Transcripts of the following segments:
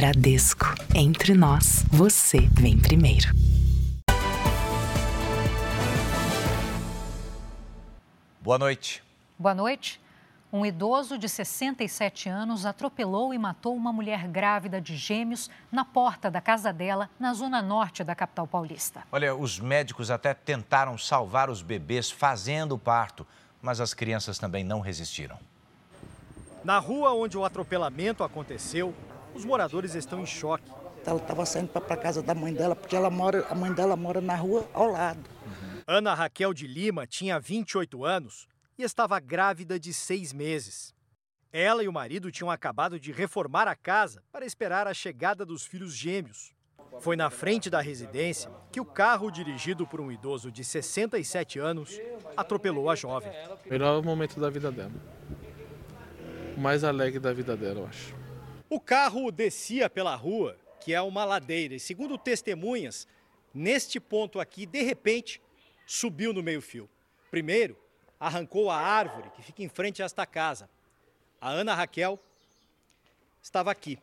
Bradesco. Entre nós, você vem primeiro. Boa noite. Boa noite. Um idoso de 67 anos atropelou e matou uma mulher grávida de gêmeos na porta da casa dela, na zona norte da capital paulista. Olha, os médicos até tentaram salvar os bebês fazendo o parto, mas as crianças também não resistiram. Na rua onde o atropelamento aconteceu, os moradores estão em choque. Ela estava saindo para a casa da mãe dela, porque ela mora, a mãe dela mora na rua ao lado. Uhum. Ana Raquel de Lima tinha 28 anos e estava grávida de seis meses. Ela e o marido tinham acabado de reformar a casa para esperar a chegada dos filhos gêmeos. Foi na frente da residência que o carro dirigido por um idoso de 67 anos atropelou a jovem. Melhor momento da vida dela. O mais alegre da vida dela, eu acho. O carro descia pela rua, que é uma ladeira, e segundo testemunhas, neste ponto aqui, de repente, subiu no meio-fio. Primeiro, arrancou a árvore que fica em frente a esta casa. A Ana Raquel estava aqui.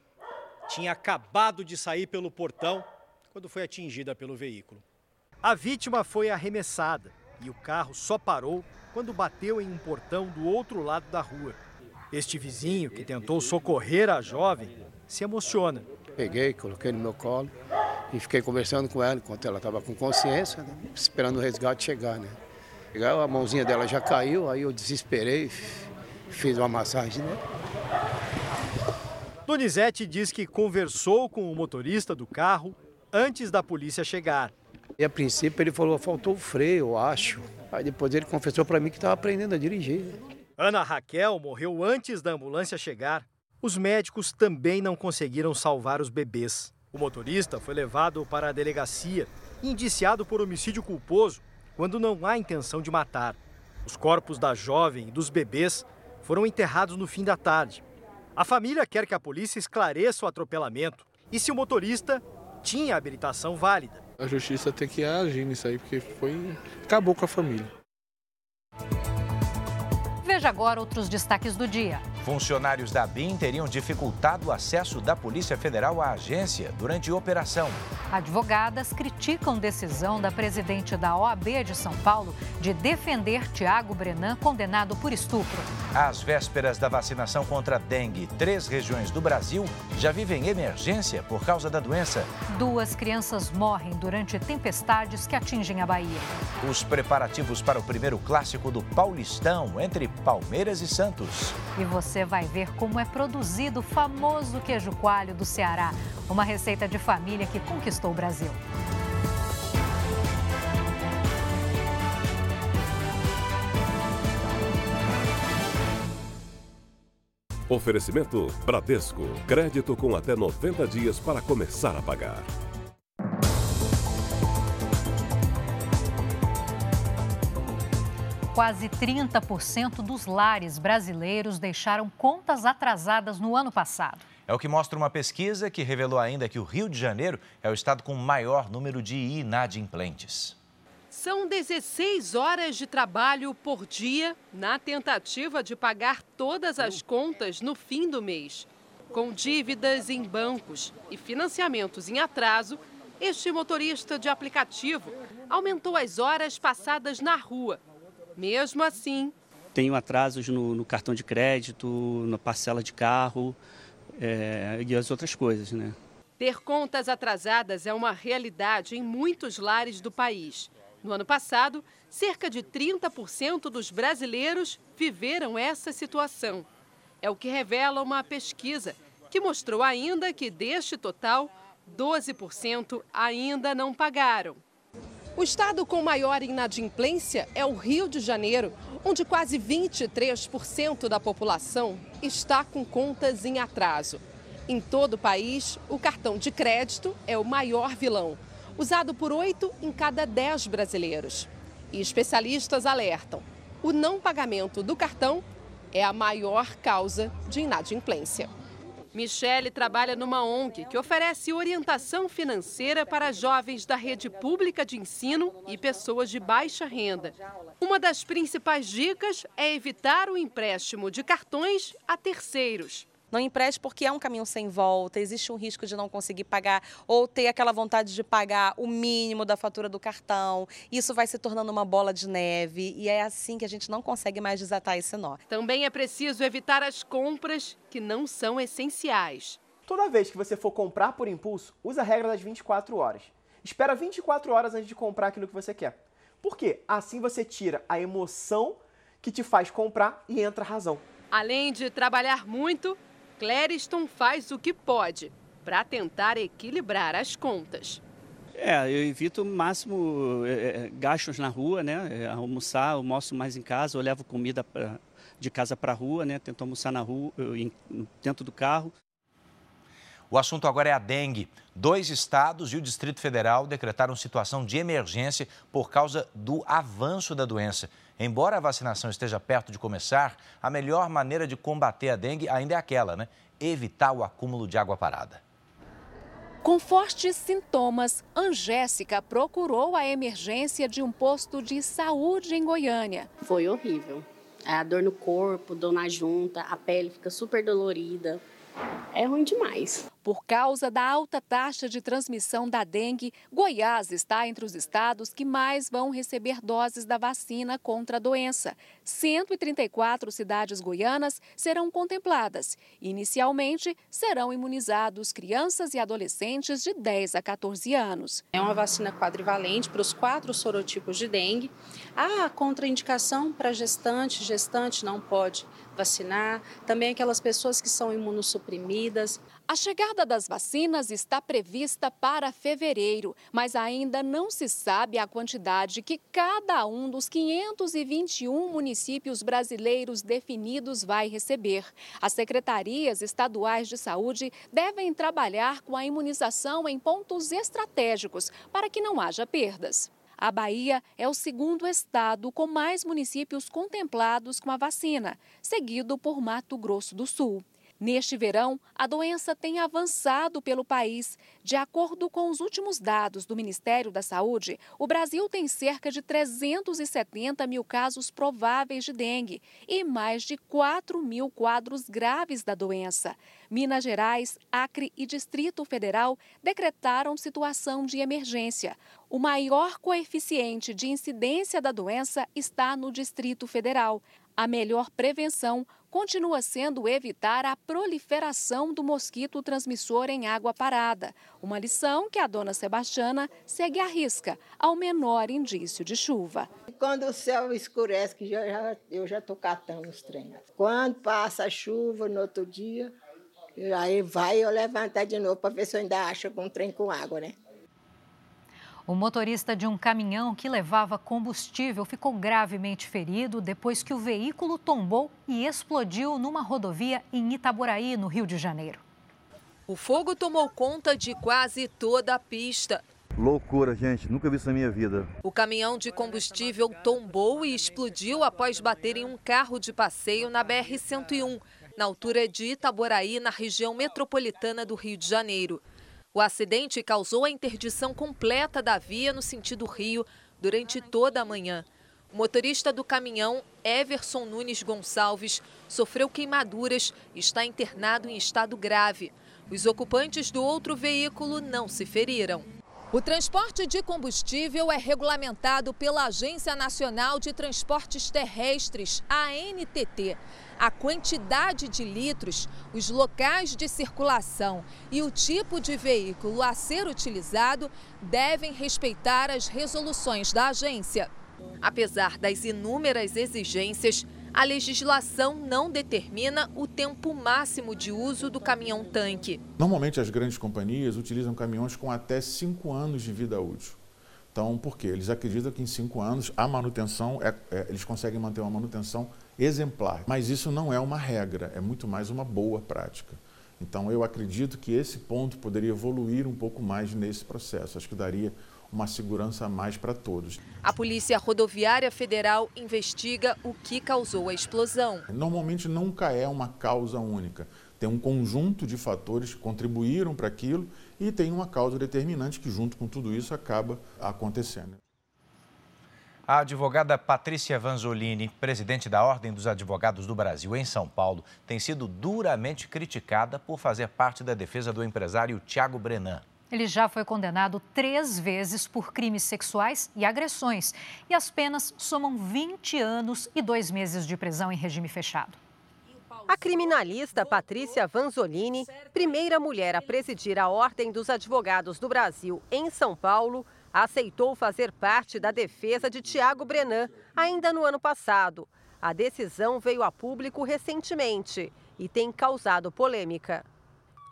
Tinha acabado de sair pelo portão quando foi atingida pelo veículo. A vítima foi arremessada e o carro só parou quando bateu em um portão do outro lado da rua. Este vizinho, que tentou socorrer a jovem, se emociona. Peguei, coloquei no meu colo e fiquei conversando com ela enquanto ela estava com consciência, né? esperando o resgate chegar. Né? A mãozinha dela já caiu, aí eu desesperei, fiz uma massagem, né? Donizete diz que conversou com o motorista do carro antes da polícia chegar. E a princípio ele falou, faltou o freio, eu acho. Aí depois ele confessou para mim que estava aprendendo a dirigir. Ana Raquel morreu antes da ambulância chegar. Os médicos também não conseguiram salvar os bebês. O motorista foi levado para a delegacia, indiciado por homicídio culposo quando não há intenção de matar. Os corpos da jovem e dos bebês foram enterrados no fim da tarde. A família quer que a polícia esclareça o atropelamento e se o motorista tinha habilitação válida. A justiça tem que agir nisso aí, porque foi. acabou com a família. Veja agora outros destaques do dia. Funcionários da BIM teriam dificultado o acesso da Polícia Federal à agência durante operação. Advogadas criticam decisão da presidente da OAB de São Paulo de defender Tiago Brenan, condenado por estupro. Às vésperas da vacinação contra a dengue, três regiões do Brasil já vivem emergência por causa da doença. Duas crianças morrem durante tempestades que atingem a Bahia. Os preparativos para o primeiro clássico do Paulistão entre Palmeiras e Santos. E você vai ver como é produzido o famoso queijo coalho do Ceará, uma receita de família que conquistou o Brasil. Oferecimento Bradesco. Crédito com até 90 dias para começar a pagar. Quase 30% dos lares brasileiros deixaram contas atrasadas no ano passado. É o que mostra uma pesquisa que revelou ainda que o Rio de Janeiro é o estado com maior número de inadimplentes. São 16 horas de trabalho por dia na tentativa de pagar todas as contas no fim do mês. Com dívidas em bancos e financiamentos em atraso, este motorista de aplicativo aumentou as horas passadas na rua mesmo assim, tenho atrasos no, no cartão de crédito, na parcela de carro é, e as outras coisas, né? Ter contas atrasadas é uma realidade em muitos lares do país. No ano passado, cerca de 30% dos brasileiros viveram essa situação. É o que revela uma pesquisa que mostrou ainda que deste total, 12% ainda não pagaram. O estado com maior inadimplência é o Rio de Janeiro, onde quase 23% da população está com contas em atraso. Em todo o país, o cartão de crédito é o maior vilão, usado por 8 em cada 10 brasileiros. E especialistas alertam: o não pagamento do cartão é a maior causa de inadimplência. Michele trabalha numa ONG que oferece orientação financeira para jovens da rede pública de ensino e pessoas de baixa renda. Uma das principais dicas é evitar o empréstimo de cartões a terceiros. Não empreste porque é um caminho sem volta, existe um risco de não conseguir pagar ou ter aquela vontade de pagar o mínimo da fatura do cartão. Isso vai se tornando uma bola de neve e é assim que a gente não consegue mais desatar esse nó. Também é preciso evitar as compras que não são essenciais. Toda vez que você for comprar por impulso, usa a regra das 24 horas. Espera 24 horas antes de comprar aquilo que você quer. Por quê? Assim você tira a emoção que te faz comprar e entra a razão. Além de trabalhar muito, Clériston faz o que pode para tentar equilibrar as contas. É, eu evito o máximo é, é gastos na rua, né? É, almoçar, almoço mais em casa, eu levo comida pra, de casa para a rua, né? Tento almoçar na rua, eu, dentro do carro. O assunto agora é a dengue. Dois estados e o Distrito Federal decretaram situação de emergência por causa do avanço da doença. Embora a vacinação esteja perto de começar, a melhor maneira de combater a dengue ainda é aquela, né? Evitar o acúmulo de água parada. Com fortes sintomas, Angésica procurou a emergência de um posto de saúde em Goiânia. Foi horrível. A dor no corpo, dor na junta, a pele fica super dolorida é ruim demais. Por causa da alta taxa de transmissão da dengue, Goiás está entre os estados que mais vão receber doses da vacina contra a doença. 134 cidades goianas serão contempladas. Inicialmente, serão imunizados crianças e adolescentes de 10 a 14 anos. É uma vacina quadrivalente para os quatro sorotipos de dengue. Há contraindicação para gestante, gestante não pode vacinar, também aquelas pessoas que são imunossuprimidas. A chegada das vacinas está prevista para fevereiro, mas ainda não se sabe a quantidade que cada um dos 521 municípios brasileiros definidos vai receber. As secretarias estaduais de saúde devem trabalhar com a imunização em pontos estratégicos para que não haja perdas. A Bahia é o segundo estado com mais municípios contemplados com a vacina, seguido por Mato Grosso do Sul. Neste verão, a doença tem avançado pelo país. De acordo com os últimos dados do Ministério da Saúde, o Brasil tem cerca de 370 mil casos prováveis de dengue e mais de 4 mil quadros graves da doença. Minas Gerais, Acre e Distrito Federal decretaram situação de emergência. O maior coeficiente de incidência da doença está no Distrito Federal. A melhor prevenção continua sendo evitar a proliferação do mosquito transmissor em água parada, uma lição que a dona Sebastiana segue à risca ao menor indício de chuva. Quando o céu escurece, já, eu já estou catando os trens. Quando passa a chuva, no outro dia, aí vai eu levantar de novo para ver se eu ainda acho um trem com água, né? O motorista de um caminhão que levava combustível ficou gravemente ferido depois que o veículo tombou e explodiu numa rodovia em Itaboraí, no Rio de Janeiro. O fogo tomou conta de quase toda a pista. Loucura, gente. Nunca vi isso na minha vida. O caminhão de combustível tombou e explodiu após bater em um carro de passeio na BR-101, na altura de Itaboraí, na região metropolitana do Rio de Janeiro. O acidente causou a interdição completa da via no sentido Rio durante toda a manhã. O motorista do caminhão, Everson Nunes Gonçalves, sofreu queimaduras e está internado em estado grave. Os ocupantes do outro veículo não se feriram. O transporte de combustível é regulamentado pela Agência Nacional de Transportes Terrestres, ANTT a quantidade de litros, os locais de circulação e o tipo de veículo a ser utilizado devem respeitar as resoluções da agência. Apesar das inúmeras exigências, a legislação não determina o tempo máximo de uso do caminhão-tanque. Normalmente, as grandes companhias utilizam caminhões com até cinco anos de vida útil. Então, por quê? Eles acreditam que em cinco anos a manutenção, é, é, eles conseguem manter uma manutenção exemplar. Mas isso não é uma regra, é muito mais uma boa prática. Então, eu acredito que esse ponto poderia evoluir um pouco mais nesse processo. Acho que daria uma segurança a mais para todos. A Polícia Rodoviária Federal investiga o que causou a explosão. Normalmente nunca é uma causa única. Tem um conjunto de fatores que contribuíram para aquilo e tem uma causa determinante que, junto com tudo isso, acaba acontecendo. A advogada Patrícia Vanzolini, presidente da Ordem dos Advogados do Brasil em São Paulo, tem sido duramente criticada por fazer parte da defesa do empresário Tiago Brenan. Ele já foi condenado três vezes por crimes sexuais e agressões. E as penas somam 20 anos e dois meses de prisão em regime fechado. A criminalista Patrícia Vanzolini, primeira mulher a presidir a Ordem dos Advogados do Brasil em São Paulo, aceitou fazer parte da defesa de Tiago Brenan ainda no ano passado. A decisão veio a público recentemente e tem causado polêmica.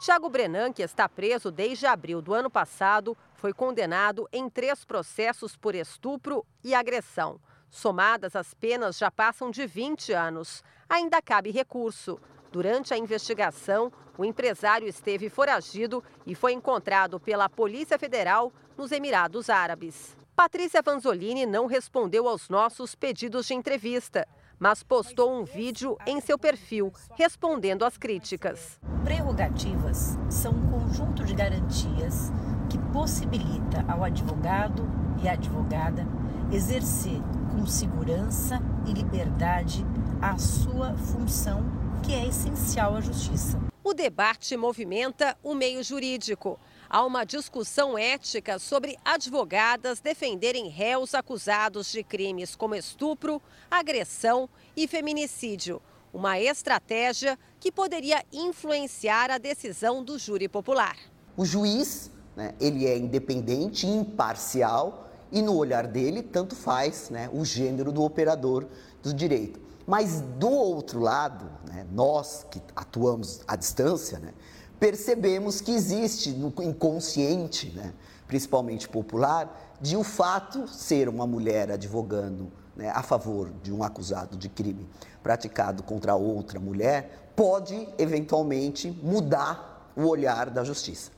Tiago Brenan, que está preso desde abril do ano passado, foi condenado em três processos por estupro e agressão. Somadas, as penas já passam de 20 anos. Ainda cabe recurso. Durante a investigação, o empresário esteve foragido e foi encontrado pela Polícia Federal nos Emirados Árabes. Patrícia Vanzolini não respondeu aos nossos pedidos de entrevista, mas postou um vídeo em seu perfil respondendo às críticas. Prerrogativas são um conjunto de garantias que possibilita ao advogado e advogada exercer com segurança e liberdade a sua função que é essencial à justiça. O debate movimenta o meio jurídico. Há uma discussão ética sobre advogadas defenderem réus acusados de crimes como estupro, agressão e feminicídio. Uma estratégia que poderia influenciar a decisão do júri popular. O juiz, né, ele é independente, imparcial e no olhar dele tanto faz né, o gênero do operador do direito. Mas do outro lado, né, nós que atuamos à distância, né, percebemos que existe no inconsciente, né, principalmente popular, de o fato ser uma mulher advogando né, a favor de um acusado de crime praticado contra outra mulher pode eventualmente mudar o olhar da justiça.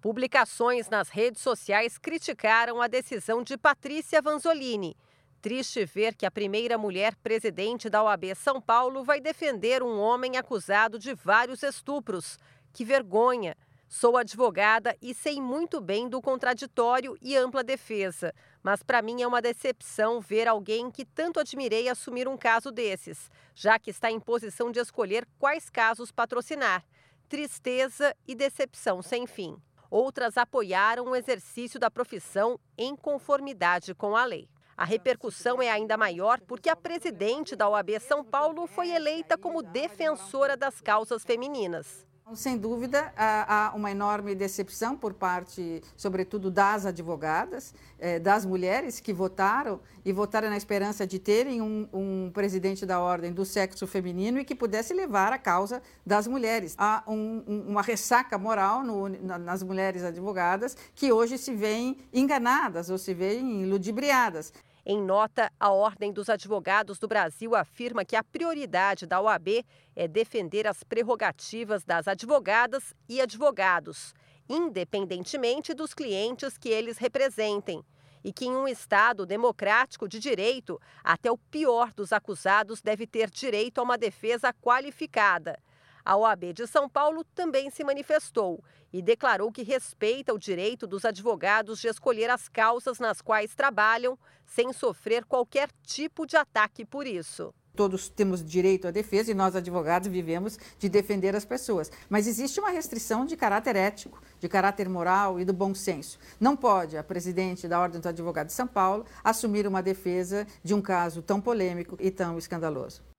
Publicações nas redes sociais criticaram a decisão de Patrícia Vanzolini Triste ver que a primeira mulher presidente da OAB São Paulo vai defender um homem acusado de vários estupros. Que vergonha! Sou advogada e sei muito bem do contraditório e ampla defesa, mas para mim é uma decepção ver alguém que tanto admirei assumir um caso desses, já que está em posição de escolher quais casos patrocinar. Tristeza e decepção sem fim. Outras apoiaram o exercício da profissão em conformidade com a lei. A repercussão é ainda maior porque a presidente da OAB São Paulo foi eleita como defensora das causas femininas. Sem dúvida, há uma enorme decepção por parte, sobretudo, das advogadas, eh, das mulheres que votaram e votaram na esperança de terem um, um presidente da ordem do sexo feminino e que pudesse levar a causa das mulheres. Há um, uma ressaca moral no, nas mulheres advogadas que hoje se veem enganadas ou se veem ludibriadas. Em nota, a Ordem dos Advogados do Brasil afirma que a prioridade da OAB é defender as prerrogativas das advogadas e advogados, independentemente dos clientes que eles representem. E que em um Estado democrático de direito, até o pior dos acusados deve ter direito a uma defesa qualificada. A OAB de São Paulo também se manifestou e declarou que respeita o direito dos advogados de escolher as causas nas quais trabalham, sem sofrer qualquer tipo de ataque por isso. Todos temos direito à defesa e nós, advogados, vivemos de defender as pessoas. Mas existe uma restrição de caráter ético, de caráter moral e do bom senso. Não pode a presidente da Ordem dos Advogados de São Paulo assumir uma defesa de um caso tão polêmico e tão escandaloso.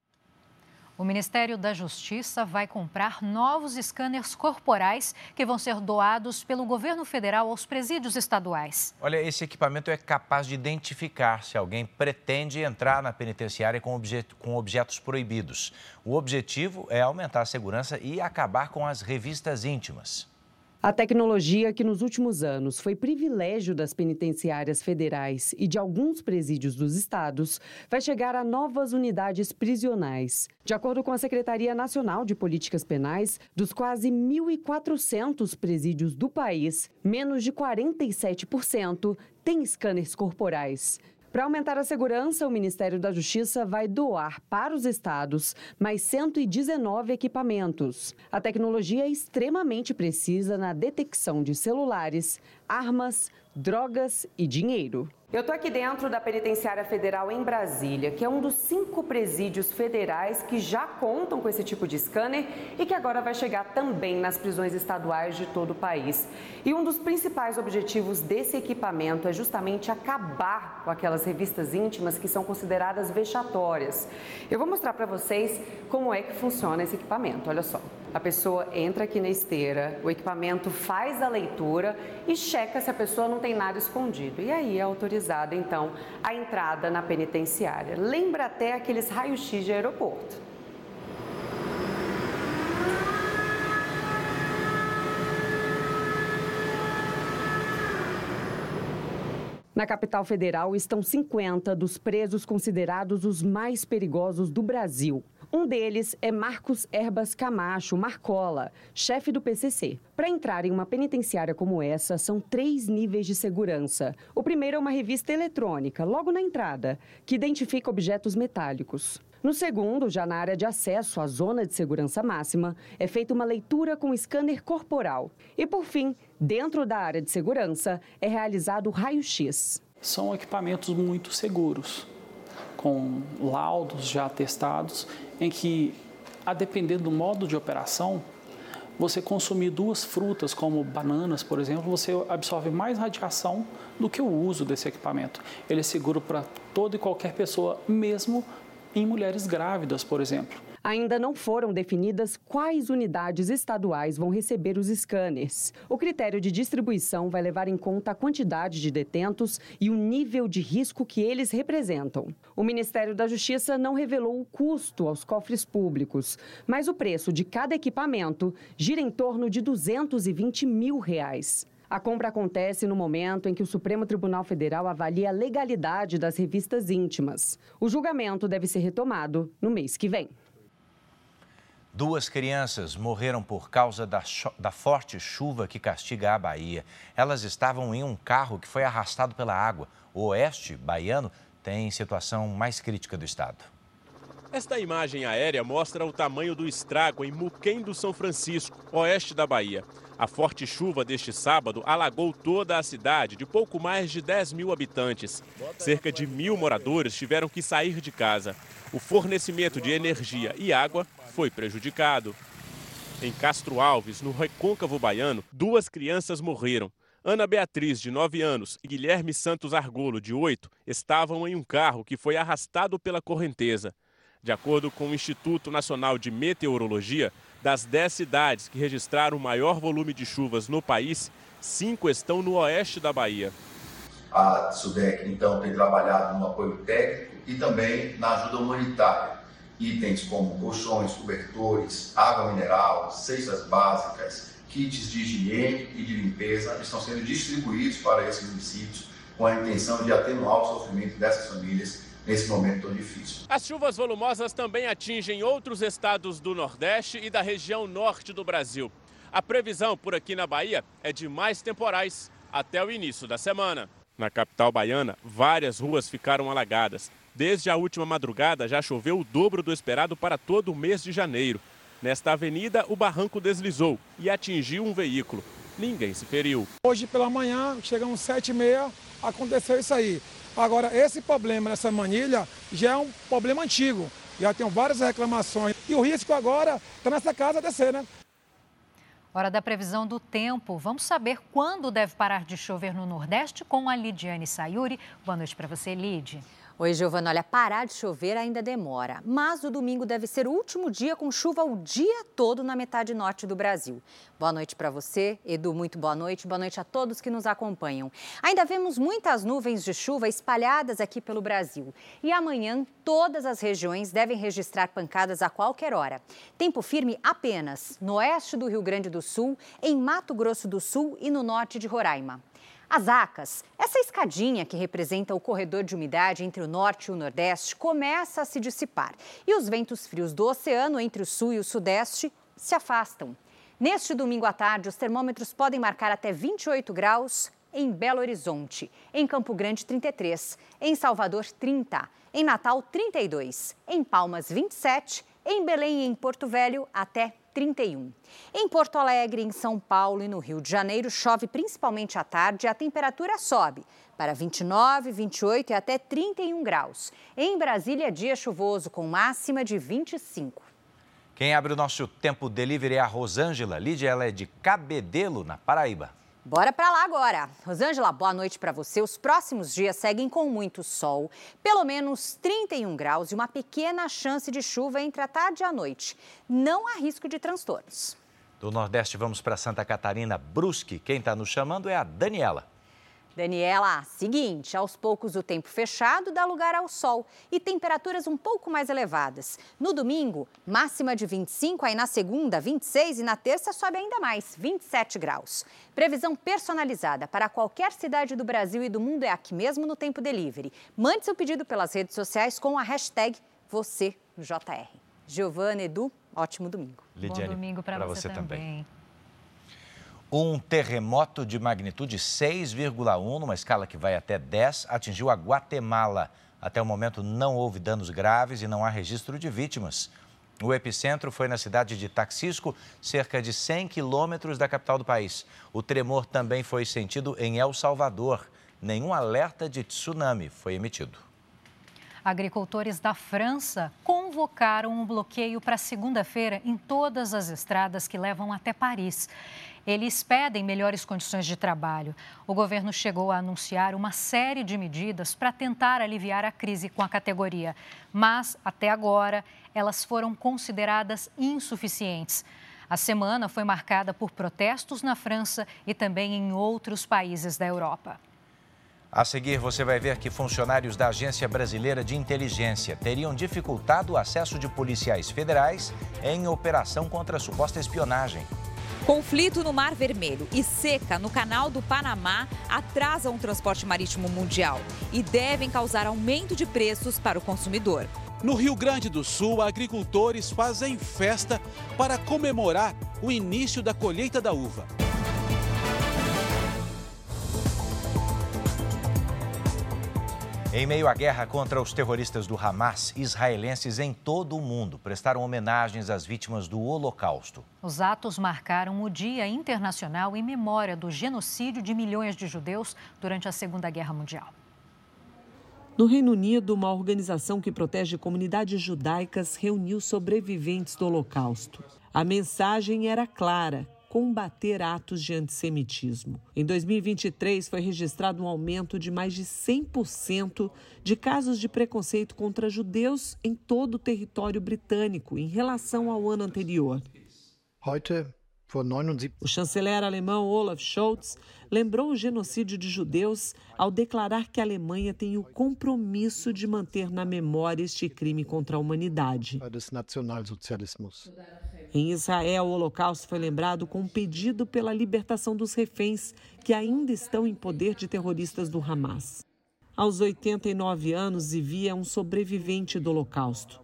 O Ministério da Justiça vai comprar novos scanners corporais que vão ser doados pelo governo federal aos presídios estaduais. Olha, esse equipamento é capaz de identificar se alguém pretende entrar na penitenciária com, com objetos proibidos. O objetivo é aumentar a segurança e acabar com as revistas íntimas. A tecnologia que nos últimos anos foi privilégio das penitenciárias federais e de alguns presídios dos estados vai chegar a novas unidades prisionais. De acordo com a Secretaria Nacional de Políticas Penais, dos quase 1.400 presídios do país, menos de 47% têm scanners corporais. Para aumentar a segurança, o Ministério da Justiça vai doar para os estados mais 119 equipamentos. A tecnologia é extremamente precisa na detecção de celulares, armas, drogas e dinheiro. Eu estou aqui dentro da Penitenciária Federal em Brasília, que é um dos cinco presídios federais que já contam com esse tipo de scanner e que agora vai chegar também nas prisões estaduais de todo o país. E um dos principais objetivos desse equipamento é justamente acabar com aquelas revistas íntimas que são consideradas vexatórias. Eu vou mostrar para vocês como é que funciona esse equipamento. Olha só. A pessoa entra aqui na esteira, o equipamento faz a leitura e checa se a pessoa não tem nada escondido. E aí é autorizada, então, a entrada na penitenciária. Lembra até aqueles raios-x de aeroporto. Na capital federal estão 50 dos presos considerados os mais perigosos do Brasil. Um deles é Marcos Erbas Camacho, Marcola, chefe do PCC. Para entrar em uma penitenciária como essa, são três níveis de segurança. O primeiro é uma revista eletrônica, logo na entrada, que identifica objetos metálicos. No segundo, já na área de acesso à zona de segurança máxima, é feita uma leitura com scanner corporal. E por fim, dentro da área de segurança, é realizado o raio-x. São equipamentos muito seguros com laudos já testados, em que, a depender do modo de operação, você consumir duas frutas, como bananas, por exemplo, você absorve mais radiação do que o uso desse equipamento. Ele é seguro para toda e qualquer pessoa, mesmo em mulheres grávidas, por exemplo. Ainda não foram definidas quais unidades estaduais vão receber os scanners. O critério de distribuição vai levar em conta a quantidade de detentos e o nível de risco que eles representam. O Ministério da Justiça não revelou o custo aos cofres públicos, mas o preço de cada equipamento gira em torno de 220 mil reais. A compra acontece no momento em que o Supremo Tribunal Federal avalia a legalidade das revistas íntimas. O julgamento deve ser retomado no mês que vem. Duas crianças morreram por causa da, da, forte chuva que castiga a Bahia. Elas estavam em um carro que foi arrastado pela água. O oeste baiano tem situação mais crítica do estado. Esta imagem aérea mostra o tamanho do estrago em Muquem do São Francisco, oeste da Bahia. A forte chuva deste sábado alagou toda a cidade, de pouco mais de 10 mil habitantes. Cerca de mil moradores tiveram que sair de casa. O fornecimento de energia e água foi prejudicado. Em Castro Alves, no recôncavo baiano, duas crianças morreram. Ana Beatriz, de 9 anos, e Guilherme Santos Argolo, de 8, estavam em um carro que foi arrastado pela correnteza. De acordo com o Instituto Nacional de Meteorologia, das 10 cidades que registraram o maior volume de chuvas no país, cinco estão no oeste da Bahia. A SUDEC, então, tem trabalhado no apoio técnico e também na ajuda humanitária itens como colchões, cobertores, água mineral, cestas básicas, kits de higiene e de limpeza estão sendo distribuídos para esses municípios com a intenção de atenuar o sofrimento dessas famílias nesse momento tão difícil. As chuvas volumosas também atingem outros estados do Nordeste e da região norte do Brasil. A previsão por aqui na Bahia é de mais temporais até o início da semana. Na capital baiana, várias ruas ficaram alagadas. Desde a última madrugada, já choveu o dobro do esperado para todo o mês de janeiro. Nesta avenida, o barranco deslizou e atingiu um veículo. Ninguém se feriu. Hoje pela manhã, chegamos sete e meia, aconteceu isso aí. Agora, esse problema nessa manilha já é um problema antigo. Já tem várias reclamações. E o risco agora está nessa casa descer, né? Hora da previsão do tempo. Vamos saber quando deve parar de chover no Nordeste com a Lidiane Sayuri. Boa noite para você, Lid. Oi, Giovana. Olha, parar de chover ainda demora, mas o domingo deve ser o último dia com chuva o dia todo na metade norte do Brasil. Boa noite para você, Edu. Muito boa noite. Boa noite a todos que nos acompanham. Ainda vemos muitas nuvens de chuva espalhadas aqui pelo Brasil. E amanhã, todas as regiões devem registrar pancadas a qualquer hora. Tempo firme apenas no oeste do Rio Grande do Sul, em Mato Grosso do Sul e no norte de Roraima. As ACAS, essa escadinha que representa o corredor de umidade entre o norte e o nordeste, começa a se dissipar e os ventos frios do oceano entre o sul e o sudeste se afastam. Neste domingo à tarde, os termômetros podem marcar até 28 graus em Belo Horizonte, em Campo Grande 33, em Salvador 30, em Natal 32, em Palmas 27, em Belém e em Porto Velho até 31. Em Porto Alegre, em São Paulo e no Rio de Janeiro, chove principalmente à tarde e a temperatura sobe para 29, 28 e até 31 graus. Em Brasília, dia chuvoso com máxima de 25. Quem abre o nosso tempo delivery é a Rosângela. Lídia, ela é de Cabedelo, na Paraíba. Bora para lá agora. Rosângela, boa noite para você. Os próximos dias seguem com muito sol, pelo menos 31 graus e uma pequena chance de chuva entre a tarde e a noite. Não há risco de transtornos. Do Nordeste, vamos para Santa Catarina, Brusque. Quem está nos chamando é a Daniela. Daniela, seguinte, aos poucos o tempo fechado dá lugar ao sol e temperaturas um pouco mais elevadas. No domingo, máxima de 25, aí na segunda, 26 e na terça sobe ainda mais, 27 graus. Previsão personalizada para qualquer cidade do Brasil e do mundo é aqui mesmo no Tempo Delivery. Mande seu pedido pelas redes sociais com a hashtag VocêJR. Giovana, Edu, ótimo domingo. Lidiane, Bom domingo para você, você também. também. Um terremoto de magnitude 6,1, numa escala que vai até 10, atingiu a Guatemala. Até o momento não houve danos graves e não há registro de vítimas. O epicentro foi na cidade de Taxisco, cerca de 100 quilômetros da capital do país. O tremor também foi sentido em El Salvador. Nenhum alerta de tsunami foi emitido. Agricultores da França convocaram um bloqueio para segunda-feira em todas as estradas que levam até Paris. Eles pedem melhores condições de trabalho. O governo chegou a anunciar uma série de medidas para tentar aliviar a crise com a categoria, mas até agora elas foram consideradas insuficientes. A semana foi marcada por protestos na França e também em outros países da Europa. A seguir, você vai ver que funcionários da Agência Brasileira de Inteligência teriam dificultado o acesso de policiais federais em operação contra a suposta espionagem. Conflito no Mar Vermelho e seca no Canal do Panamá atrasam o transporte marítimo mundial e devem causar aumento de preços para o consumidor. No Rio Grande do Sul, agricultores fazem festa para comemorar o início da colheita da uva. Em meio à guerra contra os terroristas do Hamas, israelenses em todo o mundo prestaram homenagens às vítimas do Holocausto. Os atos marcaram o Dia Internacional em memória do genocídio de milhões de judeus durante a Segunda Guerra Mundial. No Reino Unido, uma organização que protege comunidades judaicas reuniu sobreviventes do Holocausto. A mensagem era clara: combater atos de antissemitismo. Em 2023, foi registrado um aumento de mais de 100% de casos de preconceito contra judeus em todo o território britânico em relação ao ano anterior. O chanceler alemão Olaf Scholz lembrou o genocídio de judeus ao declarar que a Alemanha tem o compromisso de manter na memória este crime contra a humanidade. Em Israel, o Holocausto foi lembrado com um pedido pela libertação dos reféns que ainda estão em poder de terroristas do Hamas. Aos 89 anos, Zivi é um sobrevivente do Holocausto.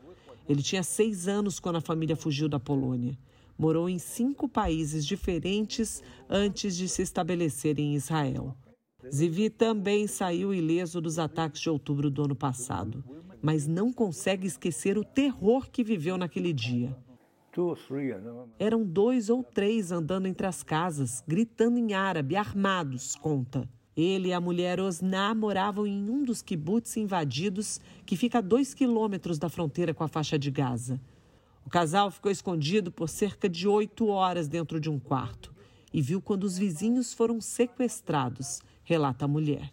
Ele tinha seis anos quando a família fugiu da Polônia. Morou em cinco países diferentes antes de se estabelecer em Israel. Zivi também saiu ileso dos ataques de outubro do ano passado, mas não consegue esquecer o terror que viveu naquele dia. Eram dois ou três andando entre as casas, gritando em árabe, armados, conta. Ele e a mulher Osná moravam em um dos kibbutz invadidos, que fica a dois quilômetros da fronteira com a faixa de Gaza. O casal ficou escondido por cerca de oito horas dentro de um quarto e viu quando os vizinhos foram sequestrados, relata a mulher.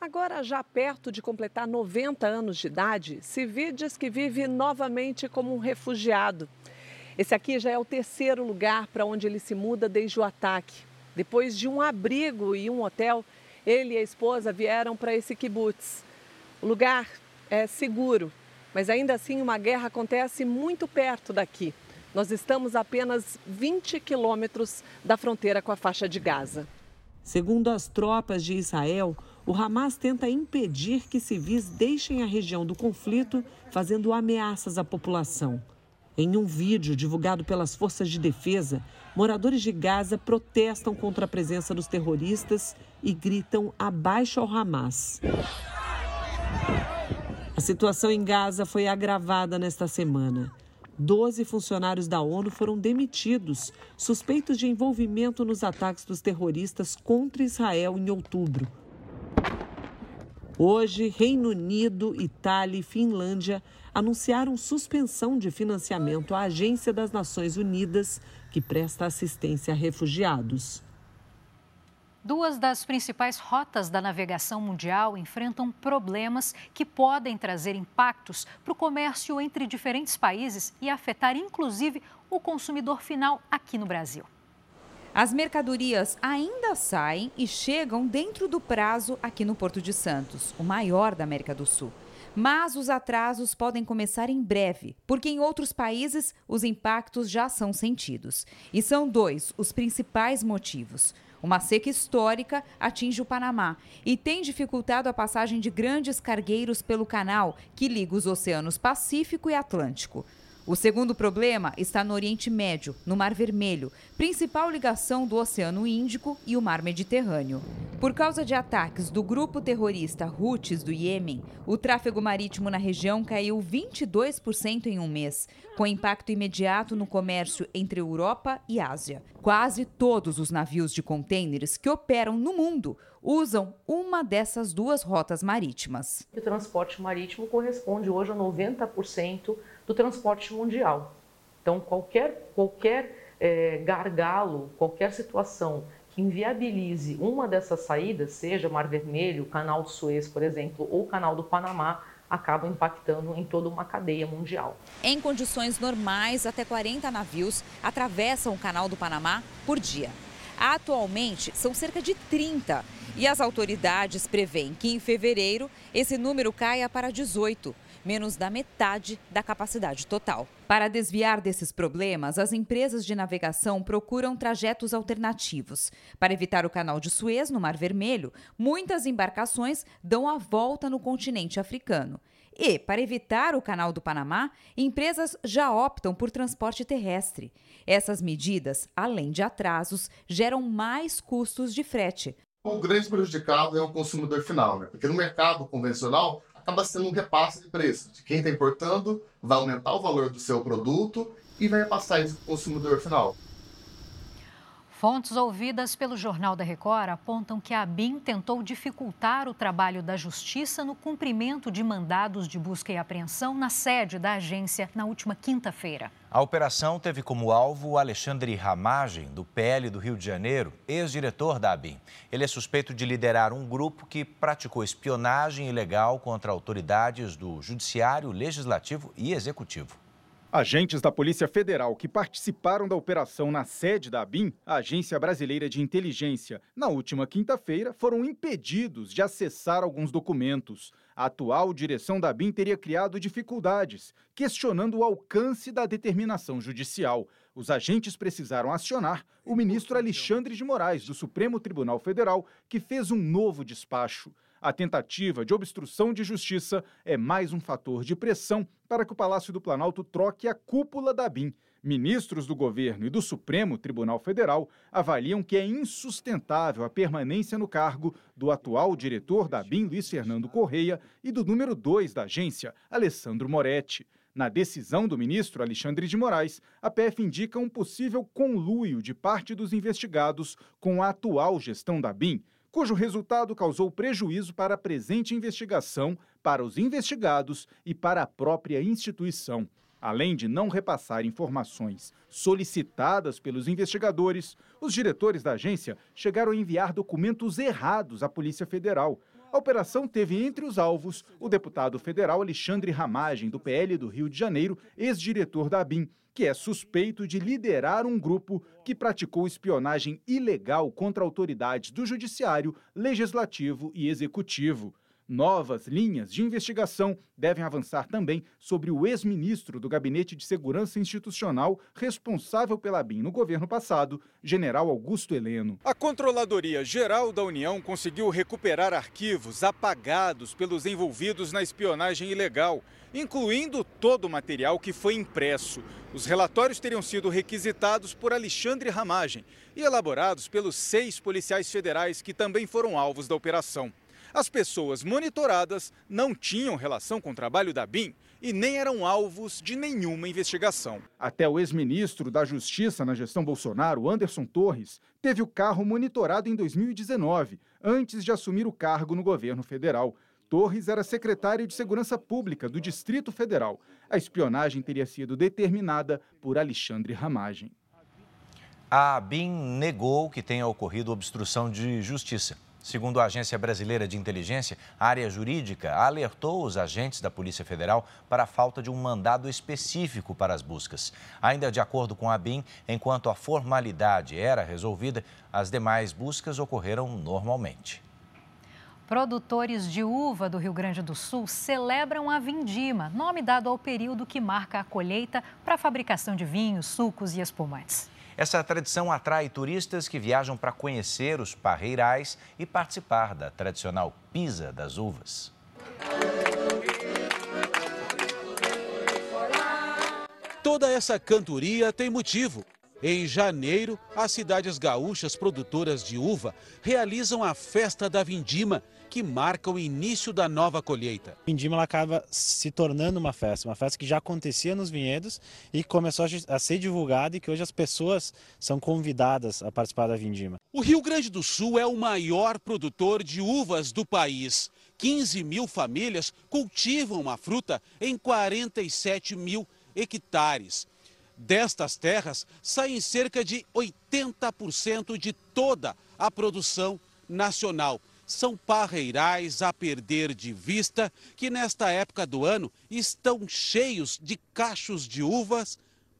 Agora, já perto de completar 90 anos de idade, Sivi diz que vive novamente como um refugiado. Esse aqui já é o terceiro lugar para onde ele se muda desde o ataque. Depois de um abrigo e um hotel, ele e a esposa vieram para esse kibbutz. O lugar é seguro, mas ainda assim uma guerra acontece muito perto daqui. Nós estamos a apenas 20 quilômetros da fronteira com a faixa de Gaza. Segundo as tropas de Israel, o Hamas tenta impedir que civis deixem a região do conflito, fazendo ameaças à população. Em um vídeo divulgado pelas forças de defesa, moradores de Gaza protestam contra a presença dos terroristas e gritam abaixo ao Hamas. A situação em Gaza foi agravada nesta semana. Doze funcionários da ONU foram demitidos, suspeitos de envolvimento nos ataques dos terroristas contra Israel em outubro. Hoje, Reino Unido, Itália e Finlândia anunciaram suspensão de financiamento à Agência das Nações Unidas, que presta assistência a refugiados. Duas das principais rotas da navegação mundial enfrentam problemas que podem trazer impactos para o comércio entre diferentes países e afetar, inclusive, o consumidor final aqui no Brasil. As mercadorias ainda saem e chegam dentro do prazo aqui no Porto de Santos, o maior da América do Sul. Mas os atrasos podem começar em breve, porque em outros países os impactos já são sentidos. E são dois os principais motivos. Uma seca histórica atinge o Panamá e tem dificultado a passagem de grandes cargueiros pelo canal que liga os oceanos Pacífico e Atlântico. O segundo problema está no Oriente Médio, no Mar Vermelho, principal ligação do Oceano Índico e o Mar Mediterrâneo. Por causa de ataques do grupo terrorista Houthis do Iêmen, o tráfego marítimo na região caiu 22% em um mês, com impacto imediato no comércio entre Europa e Ásia. Quase todos os navios de contêineres que operam no mundo usam uma dessas duas rotas marítimas. O transporte marítimo corresponde hoje a 90% do transporte mundial. Então, qualquer, qualquer é, gargalo, qualquer situação que inviabilize uma dessas saídas, seja Mar Vermelho, Canal de Suez, por exemplo, ou Canal do Panamá, acaba impactando em toda uma cadeia mundial. Em condições normais, até 40 navios atravessam o Canal do Panamá por dia. Atualmente, são cerca de 30 e as autoridades preveem que em fevereiro esse número caia para 18 menos da metade da capacidade total. Para desviar desses problemas, as empresas de navegação procuram trajetos alternativos. Para evitar o canal de Suez, no Mar Vermelho, muitas embarcações dão a volta no continente africano. E, para evitar o canal do Panamá, empresas já optam por transporte terrestre. Essas medidas, além de atrasos, geram mais custos de frete. O grande prejudicado é o consumidor final, né? porque no mercado convencional acaba sendo um repasse de preço. De quem está importando, vai aumentar o valor do seu produto e vai repassar isso para o consumidor final. Fontes ouvidas pelo Jornal da Record apontam que a BIM tentou dificultar o trabalho da Justiça no cumprimento de mandados de busca e apreensão na sede da agência na última quinta-feira. A operação teve como alvo Alexandre Ramagem, do PL do Rio de Janeiro, ex-diretor da ABIN. Ele é suspeito de liderar um grupo que praticou espionagem ilegal contra autoridades do Judiciário, Legislativo e Executivo. Agentes da Polícia Federal que participaram da operação na sede da ABIN, a Agência Brasileira de Inteligência, na última quinta-feira, foram impedidos de acessar alguns documentos. A atual direção da ABIN teria criado dificuldades, questionando o alcance da determinação judicial. Os agentes precisaram acionar o ministro Alexandre de Moraes, do Supremo Tribunal Federal, que fez um novo despacho. A tentativa de obstrução de justiça é mais um fator de pressão para que o Palácio do Planalto troque a cúpula da BIM. Ministros do governo e do Supremo Tribunal Federal avaliam que é insustentável a permanência no cargo do atual diretor da BIM, Luiz Fernando Correia, e do número 2 da agência, Alessandro Moretti. Na decisão do ministro Alexandre de Moraes, a PF indica um possível conluio de parte dos investigados com a atual gestão da BIM cujo resultado causou prejuízo para a presente investigação, para os investigados e para a própria instituição. Além de não repassar informações solicitadas pelos investigadores, os diretores da agência chegaram a enviar documentos errados à Polícia Federal. A operação teve entre os alvos o deputado federal Alexandre Ramagem, do PL do Rio de Janeiro, ex-diretor da ABIN, que é suspeito de liderar um grupo que praticou espionagem ilegal contra autoridades do Judiciário, Legislativo e Executivo. Novas linhas de investigação devem avançar também sobre o ex-ministro do Gabinete de Segurança Institucional responsável pela BIM no governo passado, general Augusto Heleno. A Controladoria Geral da União conseguiu recuperar arquivos apagados pelos envolvidos na espionagem ilegal, incluindo todo o material que foi impresso. Os relatórios teriam sido requisitados por Alexandre Ramagem e elaborados pelos seis policiais federais que também foram alvos da operação. As pessoas monitoradas não tinham relação com o trabalho da BIM e nem eram alvos de nenhuma investigação. Até o ex-ministro da Justiça na gestão Bolsonaro, Anderson Torres, teve o carro monitorado em 2019, antes de assumir o cargo no governo federal. Torres era secretário de Segurança Pública do Distrito Federal. A espionagem teria sido determinada por Alexandre Ramagem. A ABIN negou que tenha ocorrido obstrução de justiça. Segundo a Agência Brasileira de Inteligência, a área jurídica alertou os agentes da Polícia Federal para a falta de um mandado específico para as buscas. Ainda de acordo com a ABIN, enquanto a formalidade era resolvida, as demais buscas ocorreram normalmente. Produtores de uva do Rio Grande do Sul celebram a vindima, nome dado ao período que marca a colheita para a fabricação de vinhos, sucos e espumantes. Essa tradição atrai turistas que viajam para conhecer os parreirais e participar da tradicional pisa das uvas. Toda essa cantoria tem motivo. Em janeiro, as cidades gaúchas produtoras de uva realizam a festa da vindima, que marca o início da nova colheita. A vindima acaba se tornando uma festa, uma festa que já acontecia nos vinhedos e começou a ser divulgada e que hoje as pessoas são convidadas a participar da vindima. O Rio Grande do Sul é o maior produtor de uvas do país. 15 mil famílias cultivam a fruta em 47 mil hectares. Destas terras saem cerca de 80% de toda a produção nacional. São parreirais a perder de vista que nesta época do ano estão cheios de cachos de uvas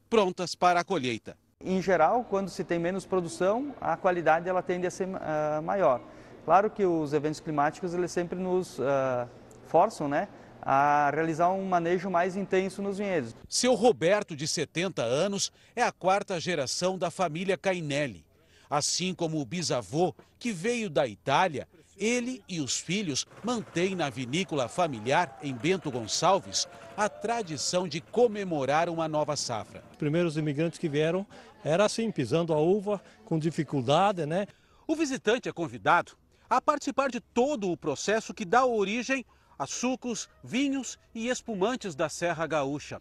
prontas para a colheita. Em geral, quando se tem menos produção, a qualidade ela tende a ser uh, maior. Claro que os eventos climáticos eles sempre nos uh, forçam, né, a realizar um manejo mais intenso nos vinhedos. Seu Roberto, de 70 anos, é a quarta geração da família Cainelli. Assim como o bisavô, que veio da Itália, ele e os filhos mantêm na vinícola familiar em Bento Gonçalves a tradição de comemorar uma nova safra. Os primeiros imigrantes que vieram era assim, pisando a uva com dificuldade, né? O visitante é convidado a participar de todo o processo que dá origem a sucos, vinhos e espumantes da Serra Gaúcha.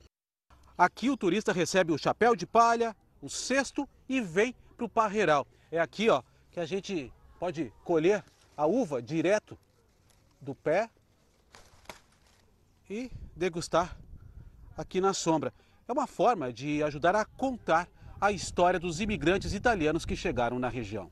Aqui o turista recebe o chapéu de palha, o cesto e vem para o parreiral. É aqui ó, que a gente pode colher a uva direto do pé e degustar aqui na sombra. É uma forma de ajudar a contar a história dos imigrantes italianos que chegaram na região.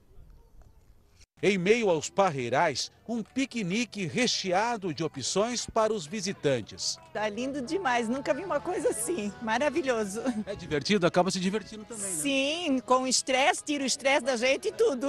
Em meio aos parreirais, um piquenique recheado de opções para os visitantes. Tá lindo demais, nunca vi uma coisa assim, maravilhoso. É divertido, acaba se divertindo também, né? Sim, com estresse, tira o estresse da gente e tudo.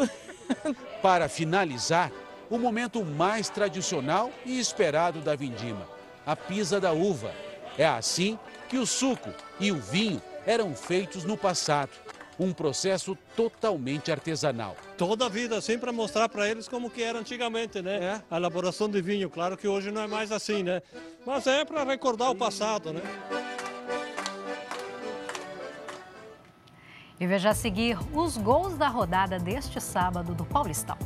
Para finalizar, o momento mais tradicional e esperado da vindima, a pisa da uva. É assim que o suco e o vinho eram feitos no passado um processo totalmente artesanal. Toda a vida, assim, para mostrar para eles como que era antigamente, né? É. A elaboração de vinho. Claro que hoje não é mais assim, né? Mas é para recordar o passado, né? E veja a seguir os gols da rodada deste sábado do Paulistão.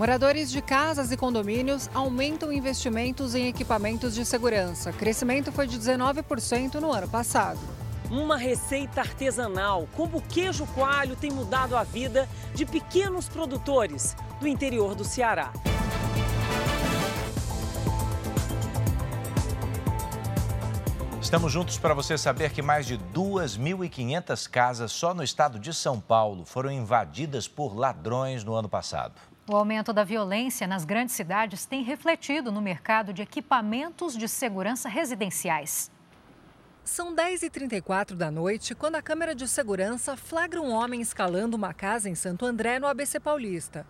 Moradores de casas e condomínios aumentam investimentos em equipamentos de segurança. O crescimento foi de 19% no ano passado. Uma receita artesanal como queijo coalho tem mudado a vida de pequenos produtores do interior do Ceará. Estamos juntos para você saber que mais de 2.500 casas só no estado de São Paulo foram invadidas por ladrões no ano passado. O aumento da violência nas grandes cidades tem refletido no mercado de equipamentos de segurança residenciais. São 10h34 da noite quando a câmera de segurança flagra um homem escalando uma casa em Santo André, no ABC Paulista.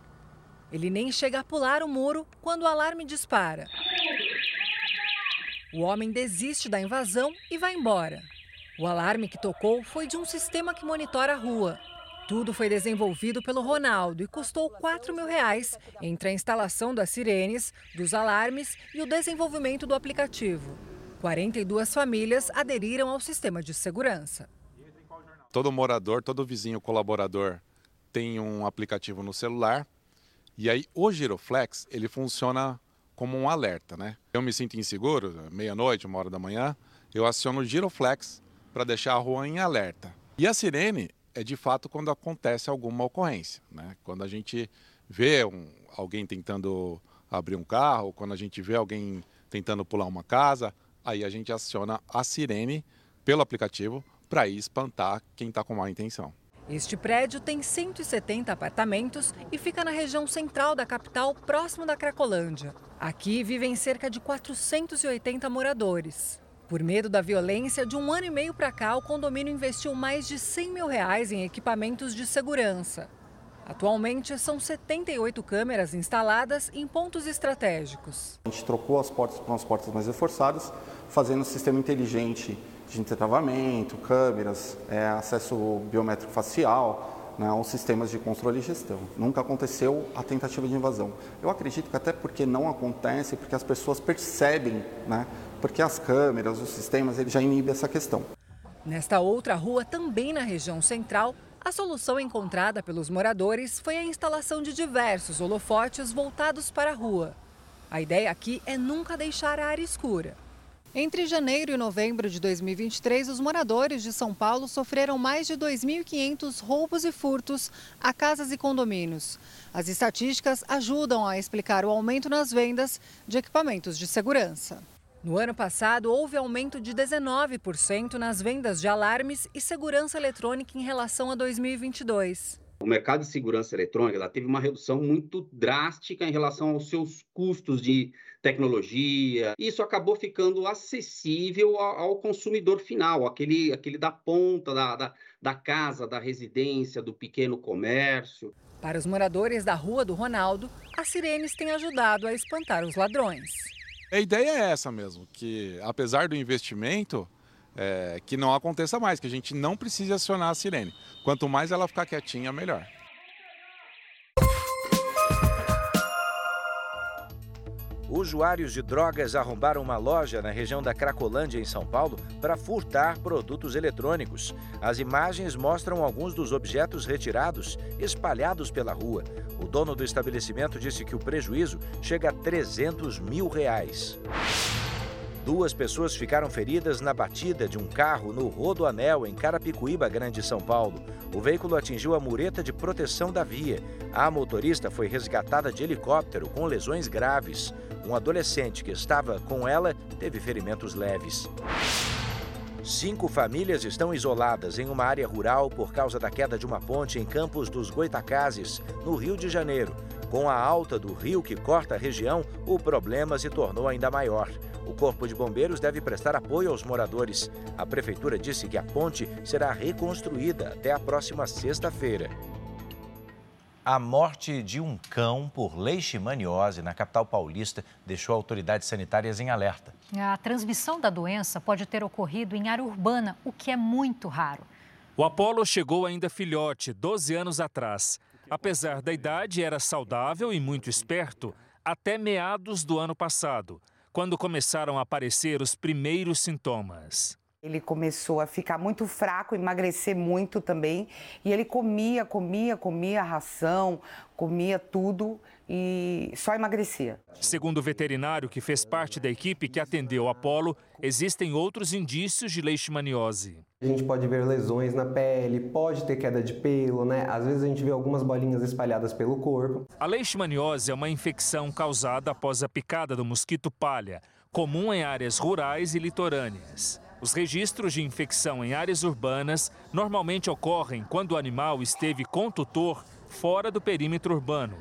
Ele nem chega a pular o muro quando o alarme dispara. O homem desiste da invasão e vai embora. O alarme que tocou foi de um sistema que monitora a rua. Tudo foi desenvolvido pelo Ronaldo e custou 4 mil reais entre a instalação das sirenes, dos alarmes e o desenvolvimento do aplicativo. 42 famílias aderiram ao sistema de segurança. Todo morador, todo vizinho colaborador tem um aplicativo no celular e aí o Giroflex ele funciona como um alerta, né? Eu me sinto inseguro, meia-noite, uma hora da manhã, eu aciono o giroflex para deixar a rua em alerta. E a sirene é de fato quando acontece alguma ocorrência, né? Quando a gente vê um, alguém tentando abrir um carro, quando a gente vê alguém tentando pular uma casa, aí a gente aciona a sirene pelo aplicativo para ir espantar quem está com má intenção. Este prédio tem 170 apartamentos e fica na região central da capital, próximo da Cracolândia. Aqui vivem cerca de 480 moradores. Por medo da violência, de um ano e meio para cá, o condomínio investiu mais de 100 mil reais em equipamentos de segurança. Atualmente, são 78 câmeras instaladas em pontos estratégicos. A gente trocou as portas para umas portas mais reforçadas, fazendo um sistema inteligente de entravamento, câmeras, é, acesso biométrico facial, né, aos sistemas de controle e gestão. Nunca aconteceu a tentativa de invasão. Eu acredito que até porque não acontece, porque as pessoas percebem, né, porque as câmeras, os sistemas, ele já inibem essa questão. Nesta outra rua, também na região central, a solução encontrada pelos moradores foi a instalação de diversos holofotes voltados para a rua. A ideia aqui é nunca deixar a área escura. Entre janeiro e novembro de 2023, os moradores de São Paulo sofreram mais de 2.500 roubos e furtos a casas e condomínios. As estatísticas ajudam a explicar o aumento nas vendas de equipamentos de segurança. No ano passado, houve aumento de 19% nas vendas de alarmes e segurança eletrônica em relação a 2022. O mercado de segurança eletrônica teve uma redução muito drástica em relação aos seus custos de tecnologia. Isso acabou ficando acessível ao, consumidor final, aquele, aquele da ponta da, da, da casa, da residência, do pequeno comércio. Para os moradores da Rua do Ronaldo, as sirenes têm ajudado a espantar os ladrões. A ideia é essa mesmo, que apesar do investimento, é, que não aconteça mais, que a gente não precise acionar a sirene. Quanto mais ela ficar quietinha, melhor. Usuários de drogas arrombaram uma loja na região da Cracolândia, em São Paulo, para furtar produtos eletrônicos. As imagens mostram alguns dos objetos retirados espalhados pela rua. O dono do estabelecimento disse que o prejuízo chega a 300 mil reais. Duas pessoas ficaram feridas na batida de um carro no Rodoanel, em Carapicuíba, Grande São Paulo. O veículo atingiu a mureta de proteção da via. A motorista foi resgatada de helicóptero com lesões graves. Um adolescente que estava com ela teve ferimentos leves. Cinco famílias estão isoladas em uma área rural por causa da queda de uma ponte em Campos dos Goitacazes, no Rio de Janeiro. Com a alta do rio que corta a região, o problema se tornou ainda maior. O Corpo de Bombeiros deve prestar apoio aos moradores. A Prefeitura disse que a ponte será reconstruída até a próxima sexta-feira. A morte de um cão por leishmaniose na capital paulista deixou autoridades sanitárias em alerta. A transmissão da doença pode ter ocorrido em área urbana, o que é muito raro. O Apolo chegou ainda filhote, 12 anos atrás. Apesar da idade, era saudável e muito esperto até meados do ano passado quando começaram a aparecer os primeiros sintomas. Ele começou a ficar muito fraco, emagrecer muito também. E ele comia, comia, comia ração, comia tudo e só emagrecia. Segundo o veterinário que fez parte da equipe que atendeu Apolo, existem outros indícios de leishmaniose. A gente pode ver lesões na pele, pode ter queda de pelo, né? Às vezes a gente vê algumas bolinhas espalhadas pelo corpo. A leishmaniose é uma infecção causada após a picada do mosquito palha, comum em áreas rurais e litorâneas. Os registros de infecção em áreas urbanas normalmente ocorrem quando o animal esteve com tutor fora do perímetro urbano,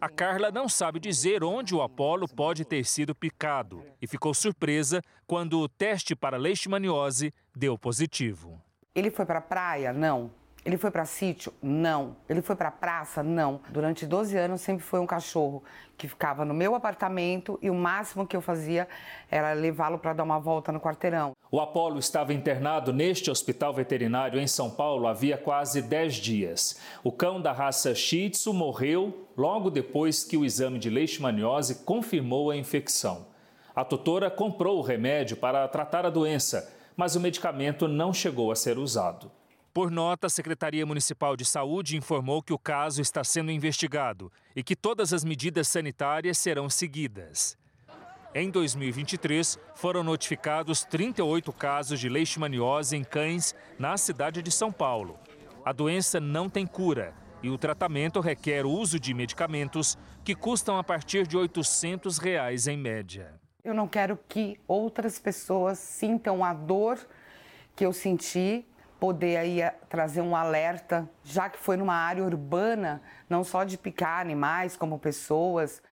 a Carla não sabe dizer onde o Apolo pode ter sido picado e ficou surpresa quando o teste para leishmaniose deu positivo. Ele foi para a praia? Não. Ele foi para sítio? Não. Ele foi para praça? Não. Durante 12 anos sempre foi um cachorro que ficava no meu apartamento e o máximo que eu fazia era levá-lo para dar uma volta no quarteirão. O Apolo estava internado neste hospital veterinário em São Paulo havia quase 10 dias. O cão da raça Shih Tzu morreu logo depois que o exame de leishmaniose confirmou a infecção. A tutora comprou o remédio para tratar a doença, mas o medicamento não chegou a ser usado. Por nota, a Secretaria Municipal de Saúde informou que o caso está sendo investigado e que todas as medidas sanitárias serão seguidas. Em 2023, foram notificados 38 casos de leishmaniose em cães na cidade de São Paulo. A doença não tem cura e o tratamento requer o uso de medicamentos que custam a partir de 800 reais em média. Eu não quero que outras pessoas sintam a dor que eu senti, poder aí eh, trazer um alerta, já que foi numa área urbana, não só de picar animais, como pessoas.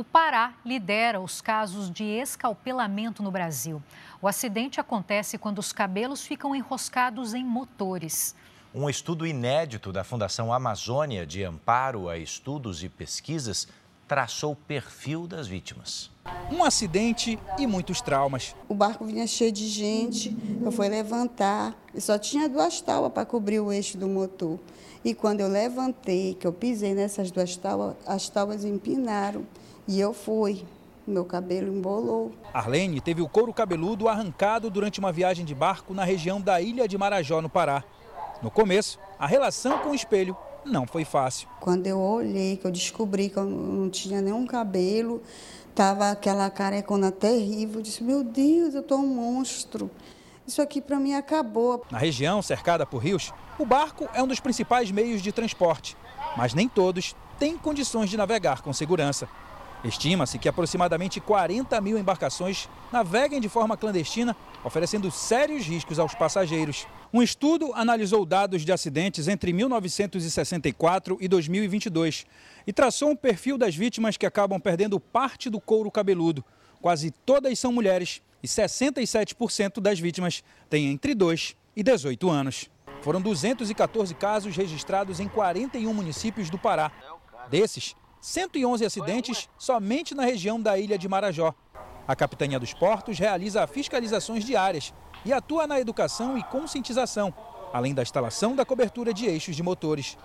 O Pará lidera os casos de escalpelamento no Brasil. O acidente acontece quando os cabelos ficam enroscados em motores. Um estudo inédito da Fundação Amazônia de Amparo a Estudos e Pesquisas traçou o perfil das vítimas. Um acidente e muitos traumas. O barco vinha cheio de gente, eu fui levantar e só tinha duas tábuas para cobrir o eixo do motor. E quando eu levantei, que eu pisei nessas duas tábuas, as tábuas empinaram e eu fui. Meu cabelo embolou. Arlene teve o couro cabeludo arrancado durante uma viagem de barco na região da ilha de Marajó, no Pará. No começo, a relação com o espelho não foi fácil. Quando eu olhei, que eu descobri que eu não tinha nenhum cabelo, tava aquela carecona terrível, eu disse: "Meu Deus, eu tô um monstro. Isso aqui para mim acabou". Na região cercada por rios, o barco é um dos principais meios de transporte, mas nem todos têm condições de navegar com segurança. Estima-se que aproximadamente 40 mil embarcações naveguem de forma clandestina, oferecendo sérios riscos aos passageiros. Um estudo analisou dados de acidentes entre 1964 e 2022 e traçou um perfil das vítimas que acabam perdendo parte do couro cabeludo. Quase todas são mulheres e 67% das vítimas têm entre 2 e 18 anos. Foram 214 casos registrados em 41 municípios do Pará. Desses, 111 acidentes somente na região da ilha de Marajó. A Capitania dos Portos realiza fiscalizações diárias e atua na educação e conscientização, além da instalação da cobertura de eixos de motores.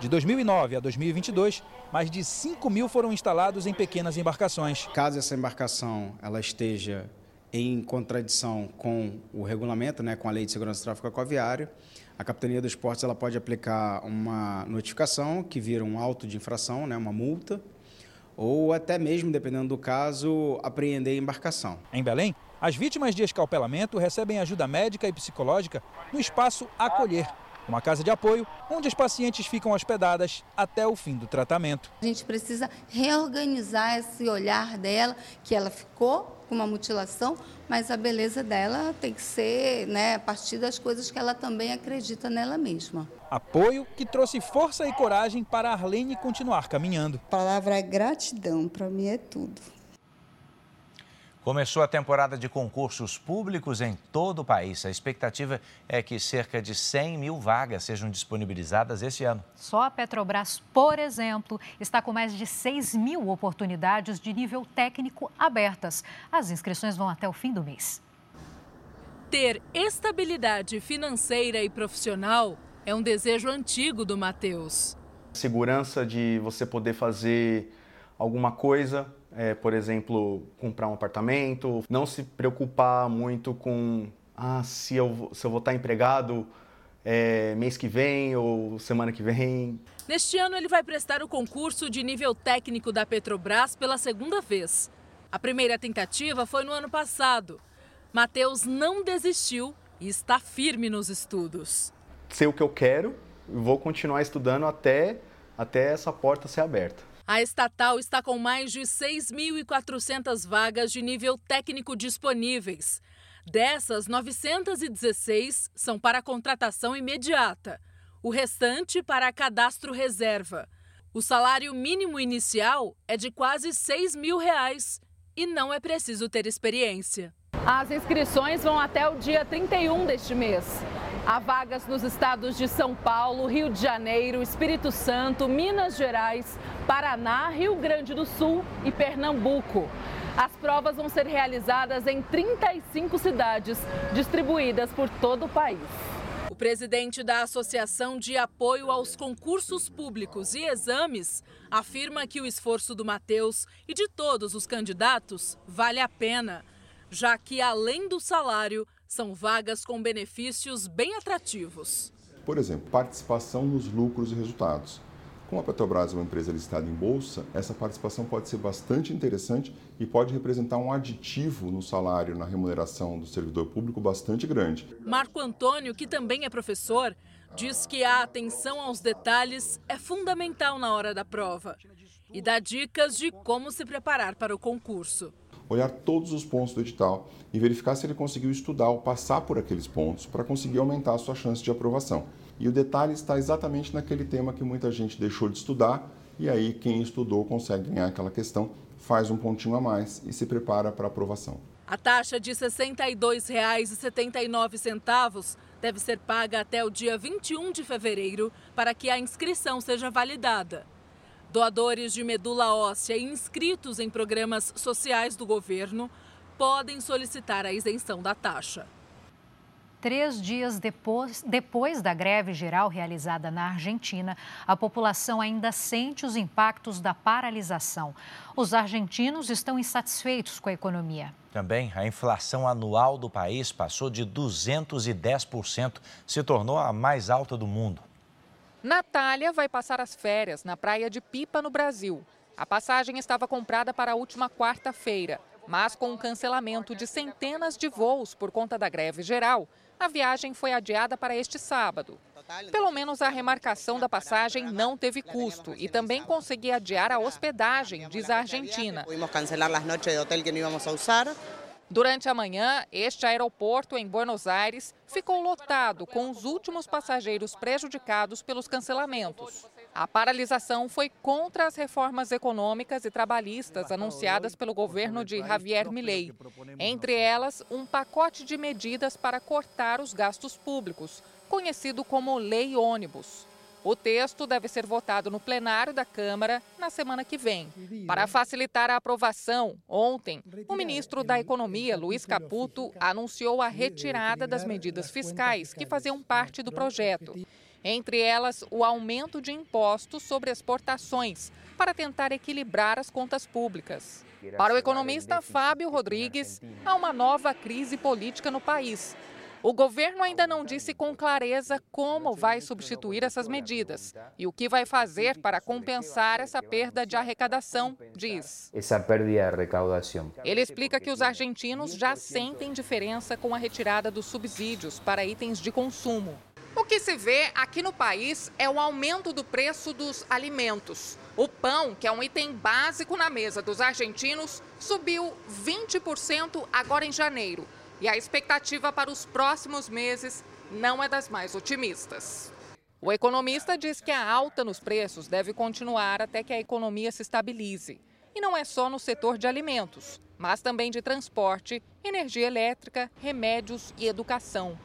De 2009 a 2022, mais de 5 mil foram instalados em pequenas embarcações. Caso essa embarcação ela esteja em contradição com o regulamento, né, com a Lei de Segurança do Tráfego Aquaviário, a Capitania dos Portos ela pode aplicar uma notificação que vira um auto de infração, né, uma multa, ou até mesmo, dependendo do caso, apreender a embarcação. Em Belém, as vítimas de escalpelamento recebem ajuda médica e psicológica no espaço Acolher, uma casa de apoio onde as pacientes ficam hospedadas até o fim do tratamento. A gente precisa reorganizar esse olhar dela, que ela ficou com uma mutilação, mas a beleza dela tem que ser né, a partir das coisas que ela também acredita nela mesma. Apoio que trouxe força e coragem para Arlene continuar caminhando. A palavra é gratidão, para mim é tudo. Começou a temporada de concursos públicos em todo o país. A expectativa é que cerca de 100 mil vagas sejam disponibilizadas esse ano. Só a Petrobras, por exemplo, está com mais de 6 mil oportunidades de nível técnico abertas. As inscrições vão até o fim do mês. Ter estabilidade financeira e profissional é um desejo antigo do Matheus. Segurança de você poder fazer alguma coisa é, por exemplo, comprar um apartamento, não se preocupar muito com ah, se eu, se eu vou estar empregado é, mês que vem ou semana que vem. Neste ano, ele vai prestar o concurso de nível técnico da Petrobras pela segunda vez. A primeira tentativa foi no ano passado. Matheus não desistiu e está firme nos estudos. Sei o que eu quero, vou continuar estudando até, até essa porta ser aberta. A estatal está com mais de 6.400 vagas de nível técnico disponíveis. Dessas, 916 são para contratação imediata. O restante para cadastro reserva. O salário mínimo inicial é de quase 6 mil reais e não é preciso ter experiência. As inscrições vão até o dia 31 deste mês. Há vagas nos estados de São Paulo, Rio de Janeiro, Espírito Santo, Minas Gerais, Paraná, Rio Grande do Sul e Pernambuco. As provas vão ser realizadas em 35 cidades, distribuídas por todo o país. O presidente da Associação de Apoio aos Concursos Públicos e Exames afirma que o esforço do Matheus e de todos os candidatos vale a pena, já que, além do salário, são vagas com benefícios bem atrativos. Por exemplo, participação nos lucros e resultados Como a Petrobras é uma empresa listada em bolsa, essa participação pode ser bastante interessante e pode representar um aditivo no salário, na remuneração do servidor público bastante grande. Marco Antônio, que também é professor, diz que a atenção aos detalhes é fundamental na hora da prova e dá dicas de como se preparar para o concurso. Olhar todos os pontos do edital e verificar se ele conseguiu estudar ou passar por aqueles pontos para conseguir aumentar a sua chance de aprovação. E o detalhe está exatamente naquele tema que muita gente deixou de estudar, e aí quem estudou consegue ganhar aquela questão, faz um pontinho a mais e se prepara para a aprovação. A taxa de R$ 62,79 deve ser paga até o dia 21 de fevereiro para que a inscrição seja validada. Doadores de medula óssea e inscritos em programas sociais do governo podem solicitar a isenção da taxa. Três dias depois, depois da greve geral realizada na Argentina, a população ainda sente os impactos da paralisação. Os argentinos estão insatisfeitos com a economia. Também a inflação anual do país passou de 210%, se tornou a mais alta do mundo. Natália vai passar as férias na praia de Pipa, no Brasil. A passagem estava comprada para a última quarta-feira, mas com o cancelamento de centenas de voos por conta da greve geral, a viagem foi adiada para este sábado. Pelo menos a remarcação da passagem não teve custo e também consegui adiar a hospedagem, diz a Argentina. Durante a manhã, este aeroporto em Buenos Aires ficou lotado com os últimos passageiros prejudicados pelos cancelamentos. A paralisação foi contra as reformas econômicas e trabalhistas anunciadas pelo governo de Javier Milei. Entre elas, um pacote de medidas para cortar os gastos públicos, conhecido como Lei Ônibus. O texto deve ser votado no plenário da Câmara na semana que vem. Para facilitar a aprovação, ontem, o ministro da Economia, Luiz Caputo, anunciou a retirada das medidas fiscais que faziam parte do projeto. Entre elas, o aumento de impostos sobre exportações, para tentar equilibrar as contas públicas. Para o economista Fábio Rodrigues, há uma nova crise política no país o governo ainda não disse com clareza como vai substituir essas medidas e o que vai fazer para compensar essa perda de arrecadação, diz. Essa perda de arrecadação. Ele explica que os argentinos já sentem diferença com a retirada dos subsídios para itens de consumo. O que se vê aqui no país é o aumento do preço dos alimentos. O pão, que é um item básico na mesa dos argentinos, subiu 20% agora em janeiro e a expectativa para os próximos meses não é das mais otimistas. O economista diz que a alta nos preços deve continuar até que a economia se estabilize. E não é só no setor de alimentos, mas também de transporte, energia elétrica, remédios e educação.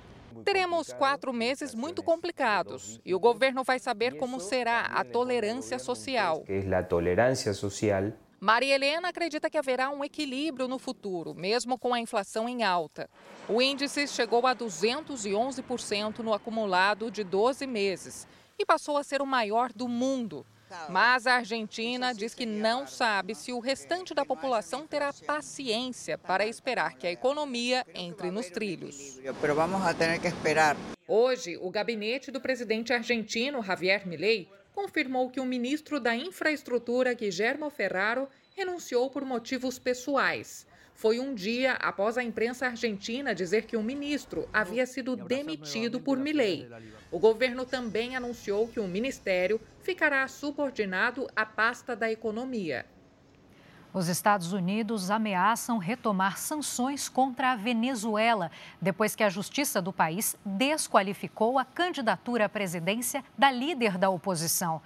Teremos quatro meses muito complicados e o governo vai saber como será a tolerância social. Maria Helena acredita que haverá um equilíbrio no futuro, mesmo com a inflação em alta. O índice chegou a 211% no acumulado de 12 meses e passou a ser o maior do mundo. Mas a Argentina diz que não sabe se o restante da população terá paciência para esperar que a economia entre nos trilhos. Hoje, o gabinete do presidente argentino Javier Milei confirmou que o ministro da Infraestrutura, Guillermo Ferraro, renunciou por motivos pessoais. Foi um dia após a imprensa argentina dizer que o ministro havia sido demitido por Milei. O governo também anunciou que o ministério ficará subordinado à pasta da economia. Os Estados Unidos ameaçam retomar sanções contra a Venezuela, depois que a justiça do país desqualificou a candidatura à presidência da líder da oposição.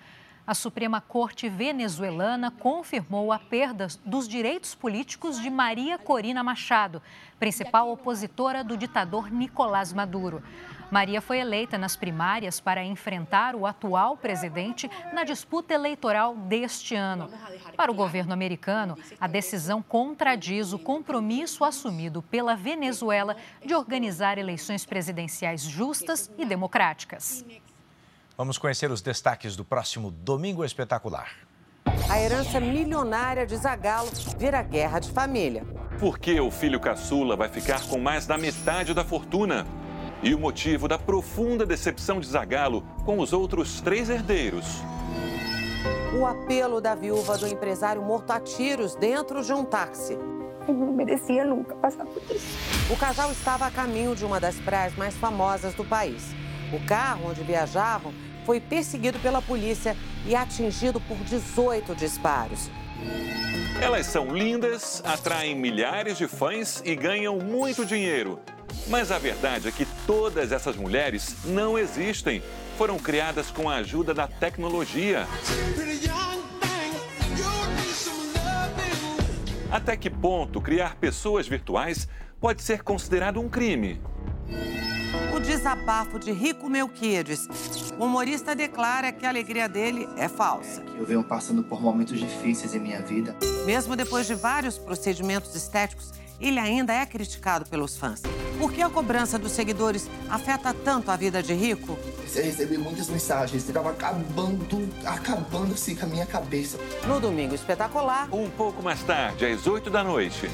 A Suprema Corte venezuelana confirmou a perda dos direitos políticos de Maria Corina Machado, principal opositora do ditador Nicolás Maduro. Maria foi eleita nas primárias para enfrentar o atual presidente na disputa eleitoral deste ano. Para o governo americano, a decisão contradiz o compromisso assumido pela Venezuela de organizar eleições presidenciais justas e democráticas. Vamos conhecer os destaques do próximo Domingo Espetacular. A herança milionária de Zagalo vira guerra de família. Por que o filho caçula vai ficar com mais da metade da fortuna? E o motivo da profunda decepção de Zagallo com os outros três herdeiros. o apelo da viúva do empresário morto a tiros dentro de um táxi. Eu não merecia nunca passar por isso. O casal estava a caminho de uma das praias mais famosas do país. O carro onde viajavam foi perseguido pela polícia e atingido por 18 disparos. Elas são lindas, atraem milhares de fãs e ganham muito dinheiro. Mas a verdade é que todas essas mulheres não existem. Foram criadas com a ajuda da tecnologia. Até que ponto criar pessoas virtuais pode ser considerado um crime? O desabafo de Rico Melquiades. O humorista declara que a alegria dele é falsa. Eu venho passando por momentos difíceis em minha vida. Mesmo depois de vários procedimentos estéticos, ele ainda é criticado pelos fãs. Por que a cobrança dos seguidores afeta tanto a vida de Rico? Eu recebi muitas mensagens, estava acabando, acabando assim com a minha cabeça. No domingo espetacular. Um pouco mais tarde, às 8 da noite.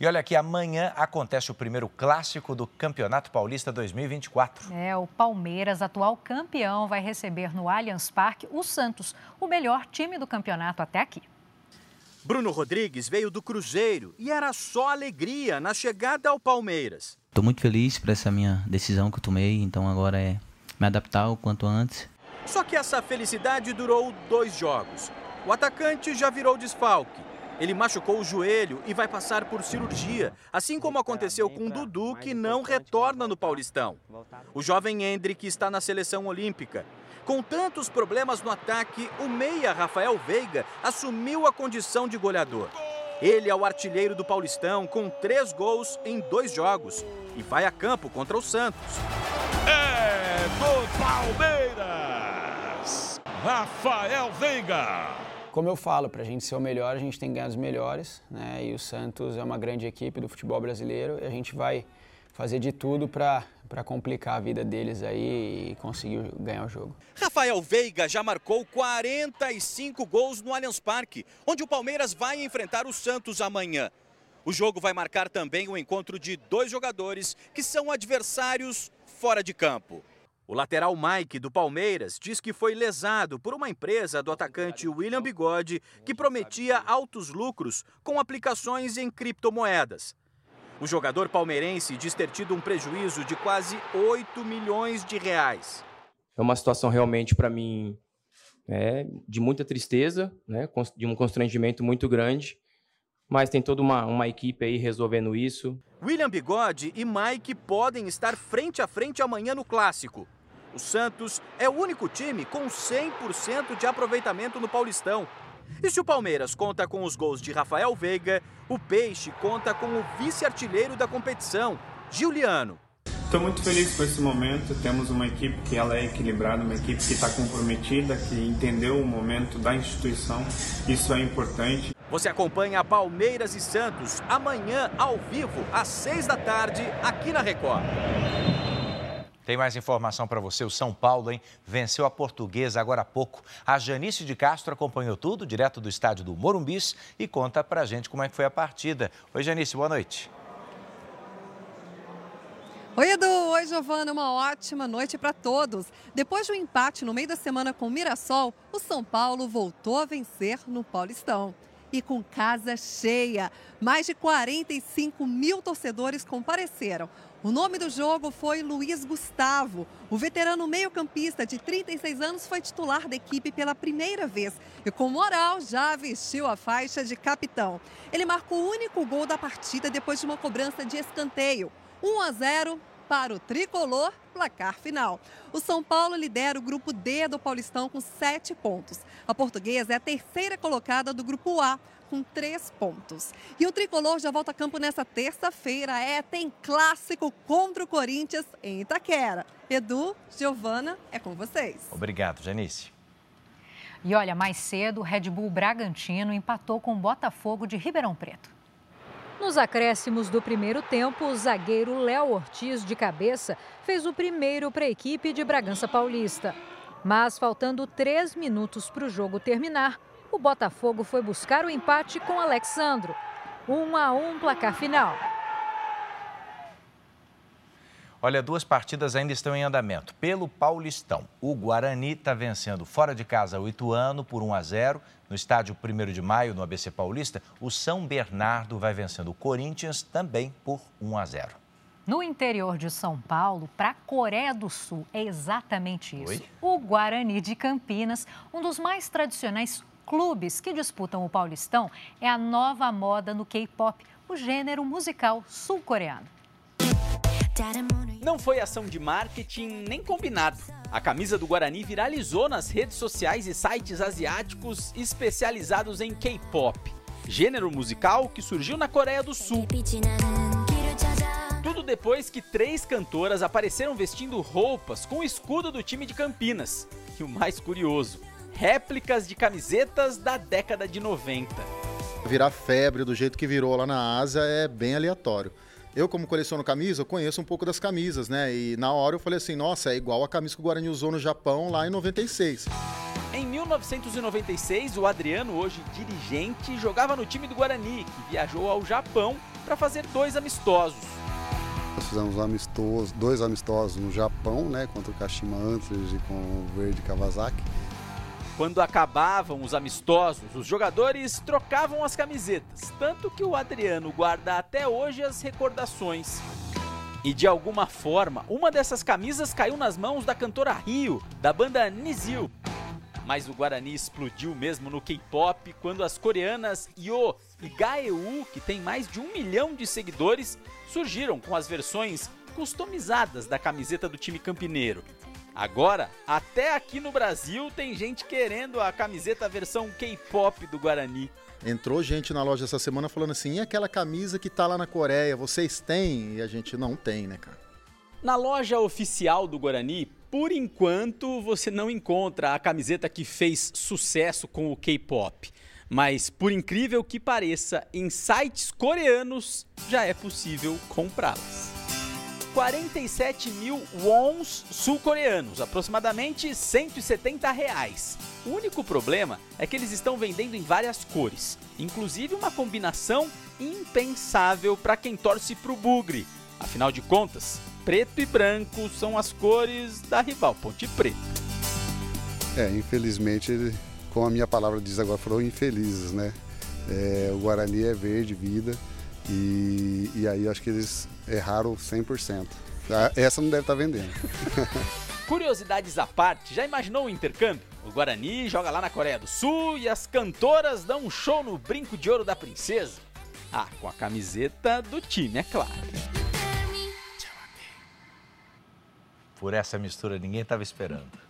E olha aqui, amanhã acontece o primeiro clássico do Campeonato Paulista 2024. É, o Palmeiras, atual campeão, vai receber no Allianz Parque o Santos, o melhor time do campeonato até aqui. Bruno Rodrigues veio do Cruzeiro e era só alegria na chegada ao Palmeiras. Estou muito feliz por essa minha decisão que eu tomei, então agora é me adaptar o quanto antes. Só que essa felicidade durou dois jogos. O atacante já virou desfalque. Ele machucou o joelho e vai passar por cirurgia, assim como aconteceu com o Dudu, que não retorna no Paulistão. O jovem Hendrick está na seleção olímpica. Com tantos problemas no ataque, o meia Rafael Veiga assumiu a condição de goleador. Ele é o artilheiro do Paulistão com três gols em dois jogos e vai a campo contra o Santos. É do Palmeiras, Rafael Veiga. Como eu falo, para a gente ser o melhor, a gente tem que ganhar os melhores, né? E o Santos é uma grande equipe do futebol brasileiro e a gente vai fazer de tudo para complicar a vida deles aí e conseguir ganhar o jogo. Rafael Veiga já marcou 45 gols no Allianz Parque, onde o Palmeiras vai enfrentar o Santos amanhã. O jogo vai marcar também o encontro de dois jogadores que são adversários fora de campo. O lateral Mike do Palmeiras diz que foi lesado por uma empresa do atacante William Bigode que prometia altos lucros com aplicações em criptomoedas. O jogador palmeirense diz ter tido um prejuízo de quase 8 milhões de reais. É uma situação realmente para mim é, de muita tristeza, né, de um constrangimento muito grande, mas tem toda uma, uma equipe aí resolvendo isso. William Bigode e Mike podem estar frente a frente amanhã no Clássico. O Santos é o único time com 100% de aproveitamento no Paulistão. E se o Palmeiras conta com os gols de Rafael Veiga, o Peixe conta com o vice-artilheiro da competição, Giuliano. Estou muito feliz com esse momento. Temos uma equipe que ela é equilibrada, uma equipe que está comprometida, que entendeu o momento da instituição. Isso é importante. Você acompanha Palmeiras e Santos amanhã ao vivo às seis da tarde aqui na Record. Tem mais informação para você. O São Paulo, hein? Venceu a portuguesa agora há pouco. A Janice de Castro acompanhou tudo, direto do estádio do Morumbis, e conta pra gente como é que foi a partida. Oi, Janice, boa noite. Oi, Edu. Oi, Giovana. Uma ótima noite para todos. Depois de um empate no meio da semana com o Mirassol, o São Paulo voltou a vencer no Paulistão. E com casa cheia. Mais de 45 mil torcedores compareceram. O nome do jogo foi Luiz Gustavo. O veterano meio-campista de 36 anos foi titular da equipe pela primeira vez e, com moral, já vestiu a faixa de capitão. Ele marcou o único gol da partida depois de uma cobrança de escanteio. 1 a 0 para o tricolor, placar final. O São Paulo lidera o grupo D do Paulistão com sete pontos. A portuguesa é a terceira colocada do grupo A, com três pontos. E o tricolor já volta a campo nessa terça-feira. É, tem clássico contra o Corinthians em Itaquera. Edu, Giovana, é com vocês. Obrigado, Janice. E olha, mais cedo, o Red Bull Bragantino empatou com o Botafogo de Ribeirão Preto. Nos acréscimos do primeiro tempo, o zagueiro Léo Ortiz, de cabeça, fez o primeiro para a equipe de Bragança Paulista. Mas, faltando três minutos para o jogo terminar, o Botafogo foi buscar o empate com Alexandro. 1 um a 1 um placar final. Olha, duas partidas ainda estão em andamento. Pelo Paulistão, o Guarani está vencendo fora de casa o Ituano por 1 a 0. No estádio 1 de maio, no ABC Paulista, o São Bernardo vai vencendo o Corinthians também por 1 a 0. No interior de São Paulo, para a Coreia do Sul, é exatamente isso. Oi? O Guarani de Campinas, um dos mais tradicionais clubes que disputam o Paulistão, é a nova moda no K-pop, o gênero musical sul-coreano. Não foi ação de marketing nem combinado. A camisa do Guarani viralizou nas redes sociais e sites asiáticos especializados em K-pop, gênero musical que surgiu na Coreia do Sul. Tudo depois que três cantoras apareceram vestindo roupas com o escudo do time de Campinas. E o mais curioso, réplicas de camisetas da década de 90. Virar febre do jeito que virou lá na Ásia é bem aleatório. Eu, como coleciono camisa, eu conheço um pouco das camisas, né? E na hora eu falei assim, nossa, é igual a camisa que o Guarani usou no Japão lá em 96. Em 1996, o Adriano, hoje dirigente, jogava no time do Guarani, que viajou ao Japão para fazer dois amistosos. Nós fizemos amistosos, dois amistosos no Japão, né, contra o Kashima Antlers e com o Verde Kawasaki. Quando acabavam os amistosos, os jogadores trocavam as camisetas, tanto que o Adriano guarda até hoje as recordações. E de alguma forma, uma dessas camisas caiu nas mãos da cantora Rio, da banda Nizil. Mas o Guarani explodiu mesmo no K-pop quando as coreanas Yo e Gaeu, que tem mais de um milhão de seguidores, surgiram com as versões customizadas da camiseta do time campineiro. Agora, até aqui no Brasil tem gente querendo a camiseta versão K-pop do Guarani. Entrou gente na loja essa semana falando assim: e aquela camisa que tá lá na Coreia, vocês têm? E a gente não tem, né, cara? Na loja oficial do Guarani, por enquanto você não encontra a camiseta que fez sucesso com o K-pop. Mas, por incrível que pareça, em sites coreanos já é possível comprá-las. 47 mil wons sul-coreanos, aproximadamente 170 reais. O único problema é que eles estão vendendo em várias cores, inclusive uma combinação impensável para quem torce para o bugre. Afinal de contas, preto e branco são as cores da rival Ponte Preta. É, infelizmente, como a minha palavra diz agora, foram infelizes, né? É, o Guarani é verde, vida, e, e aí acho que eles erraram 100%. Ah, essa não deve estar tá vendendo. Curiosidades à parte, já imaginou o intercâmbio? O Guarani joga lá na Coreia do Sul e as cantoras dão um show no Brinco de Ouro da Princesa? Ah, com a camiseta do time, é claro. Por essa mistura ninguém estava esperando.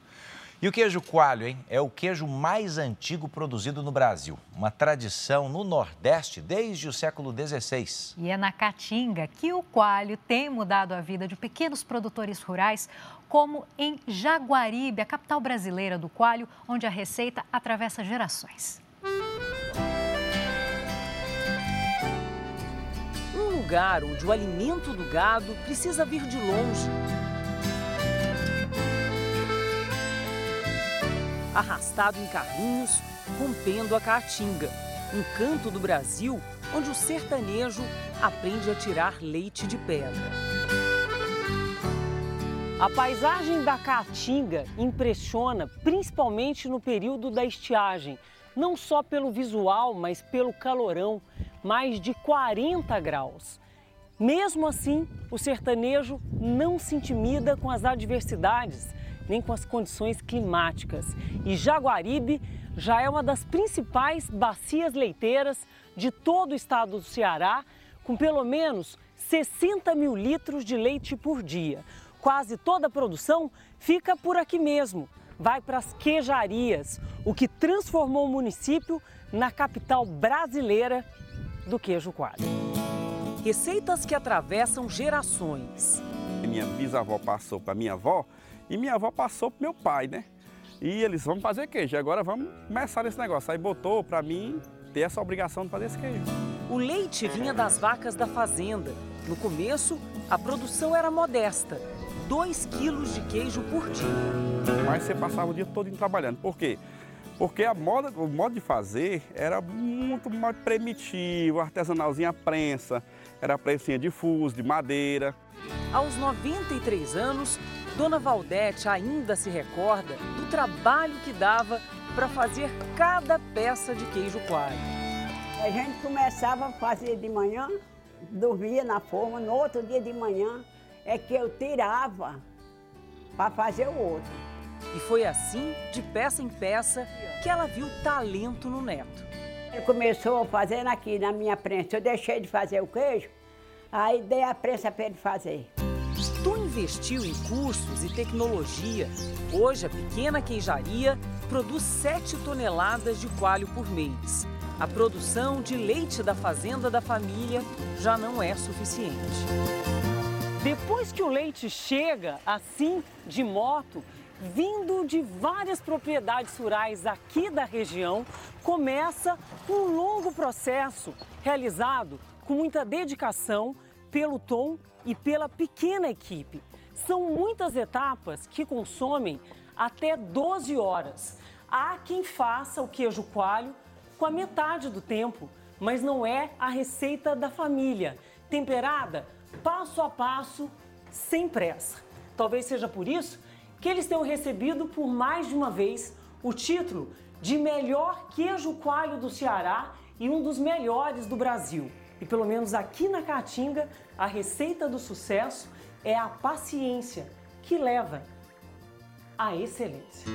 E o queijo coalho, hein? É o queijo mais antigo produzido no Brasil. Uma tradição no Nordeste desde o século XVI. E é na Caatinga que o coalho tem mudado a vida de pequenos produtores rurais, como em Jaguaribe, a capital brasileira do coalho, onde a receita atravessa gerações. Um lugar onde o alimento do gado precisa vir de longe arrastado em carrinhos, rompendo a caatinga, um canto do Brasil onde o sertanejo aprende a tirar leite de pedra. A paisagem da Caatinga impressiona principalmente no período da estiagem, não só pelo visual, mas pelo calorão, mais de 40 graus. Mesmo assim, o sertanejo não se intimida com as adversidades nem com as condições climáticas. E Jaguaribe já é uma das principais bacias leiteiras de todo o estado do Ceará, com pelo menos 60 mil litros de leite por dia. Quase toda a produção fica por aqui mesmo, vai para as queijarias, o que transformou o município na capital brasileira do queijo coalho. Receitas que atravessam gerações. Minha bisavó passou para minha avó e minha avó passou pro meu pai, né? E eles vão fazer queijo. Agora vamos começar esse negócio. Aí botou para mim ter essa obrigação de fazer esse queijo. O leite vinha das vacas da fazenda. No começo, a produção era modesta. 2 quilos de queijo por dia. Mas você passava o dia todo trabalhando. Por quê? Porque a moda, o modo de fazer era muito mais primitivo, artesanalzinho, a prensa. era prensinha de fuso, de madeira. Aos 93 anos, Dona Valdete ainda se recorda do trabalho que dava para fazer cada peça de queijo coalho. A gente começava a fazer de manhã, dormia na forma, no outro dia de manhã é que eu tirava para fazer o outro. E foi assim, de peça em peça, que ela viu talento no neto. Ele começou fazendo aqui na minha prensa. Eu deixei de fazer o queijo, aí dei a prensa para ele fazer. Tu investiu em cursos e tecnologia. Hoje, a pequena queijaria produz 7 toneladas de coalho por mês. A produção de leite da fazenda da família já não é suficiente. Depois que o leite chega, assim, de moto, vindo de várias propriedades rurais aqui da região, começa um longo processo realizado com muita dedicação pelo Tom e pela pequena equipe. São muitas etapas que consomem até 12 horas. Há quem faça o queijo coalho com a metade do tempo, mas não é a receita da família. Temperada passo a passo, sem pressa. Talvez seja por isso que eles tenham recebido por mais de uma vez o título de melhor queijo coalho do Ceará e um dos melhores do Brasil. E pelo menos aqui na Caatinga, a receita do sucesso é a paciência que leva à excelência.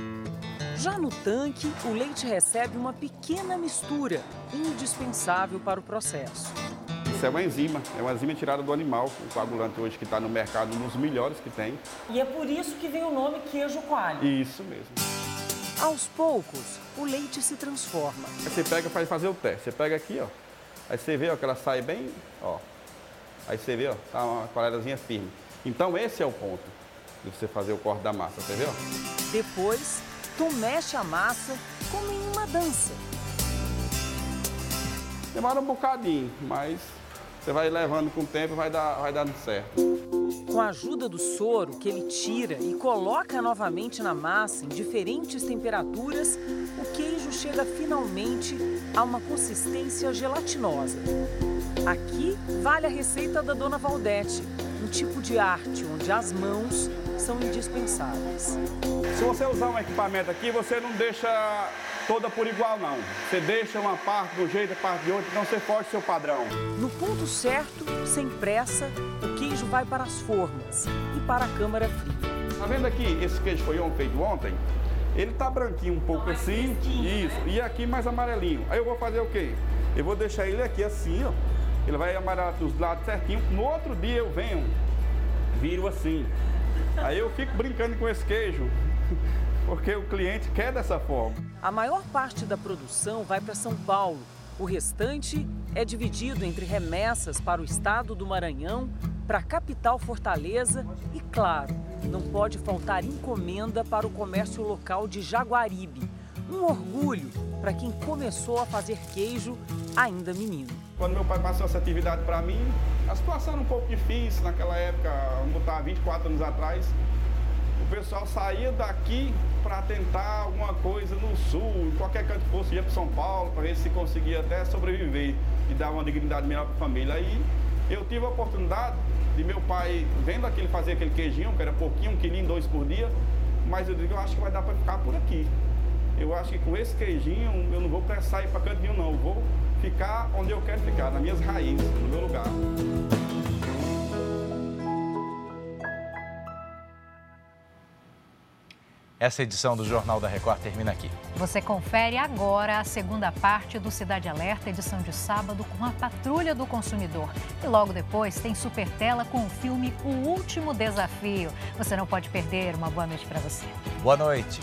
Já no tanque, o leite recebe uma pequena mistura, indispensável para o processo. Isso é uma enzima, é uma enzima tirada do animal, o coagulante hoje que está no mercado, um dos melhores que tem. E é por isso que vem o nome queijo coalho. Isso mesmo. Aos poucos, o leite se transforma. Você pega para fazer o teste. Você pega aqui, ó. Aí você vê ó, que ela sai bem, ó. Aí você vê, ó, tá uma colherazinha firme. Então esse é o ponto de você fazer o corte da massa, você vê? Ó? Depois, tu mexe a massa como em uma dança. Demora um bocadinho, mas você vai levando com o tempo e vai, dar, vai dando certo. Com a ajuda do soro que ele tira e coloca novamente na massa em diferentes temperaturas, o queijo chega finalmente a uma consistência gelatinosa. Aqui vale a receita da Dona Valdete, um tipo de arte onde as mãos são indispensáveis. Se você usar um equipamento aqui, você não deixa toda por igual, não. Você deixa uma parte de um jeito, a parte de outro, então você foge seu padrão. No ponto certo, sem pressa, o queijo vai para as formas e para a câmara fria. Tá vendo aqui, esse queijo foi feito ontem? Ele tá branquinho um pouco assim, isso, e aqui mais amarelinho. Aí eu vou fazer o quê? Eu vou deixar ele aqui assim, ó. Ele vai amarelar dos lados certinho. No outro dia eu venho, viro assim. Aí eu fico brincando com esse queijo, porque o cliente quer dessa forma. A maior parte da produção vai para São Paulo. O restante é dividido entre remessas para o estado do Maranhão, para a capital Fortaleza e, claro, não pode faltar encomenda para o comércio local de Jaguaribe. Um orgulho para quem começou a fazer queijo ainda menino. Quando meu pai passou essa atividade para mim, a situação era um pouco difícil naquela época, vamos botar 24 anos atrás. O pessoal saía daqui para tentar alguma coisa no sul, em qualquer canto fosse, ia para São Paulo, para ver se conseguia até sobreviver e dar uma dignidade melhor para a família. Aí eu tive a oportunidade de meu pai, vendo aquele fazer aquele queijinho, que era pouquinho, um quilinho, dois por dia, mas eu digo, eu acho que vai dar para ficar por aqui. Eu acho que com esse queijinho eu não vou precisar ir para canto nenhum, não. Eu vou ficar onde eu quero ficar, nas minhas raízes, no meu lugar. Essa edição do Jornal da Record termina aqui. Você confere agora a segunda parte do Cidade Alerta, edição de sábado, com a Patrulha do Consumidor. E logo depois tem Super Tela com o filme O Último Desafio. Você não pode perder. Uma boa noite para você. Boa noite.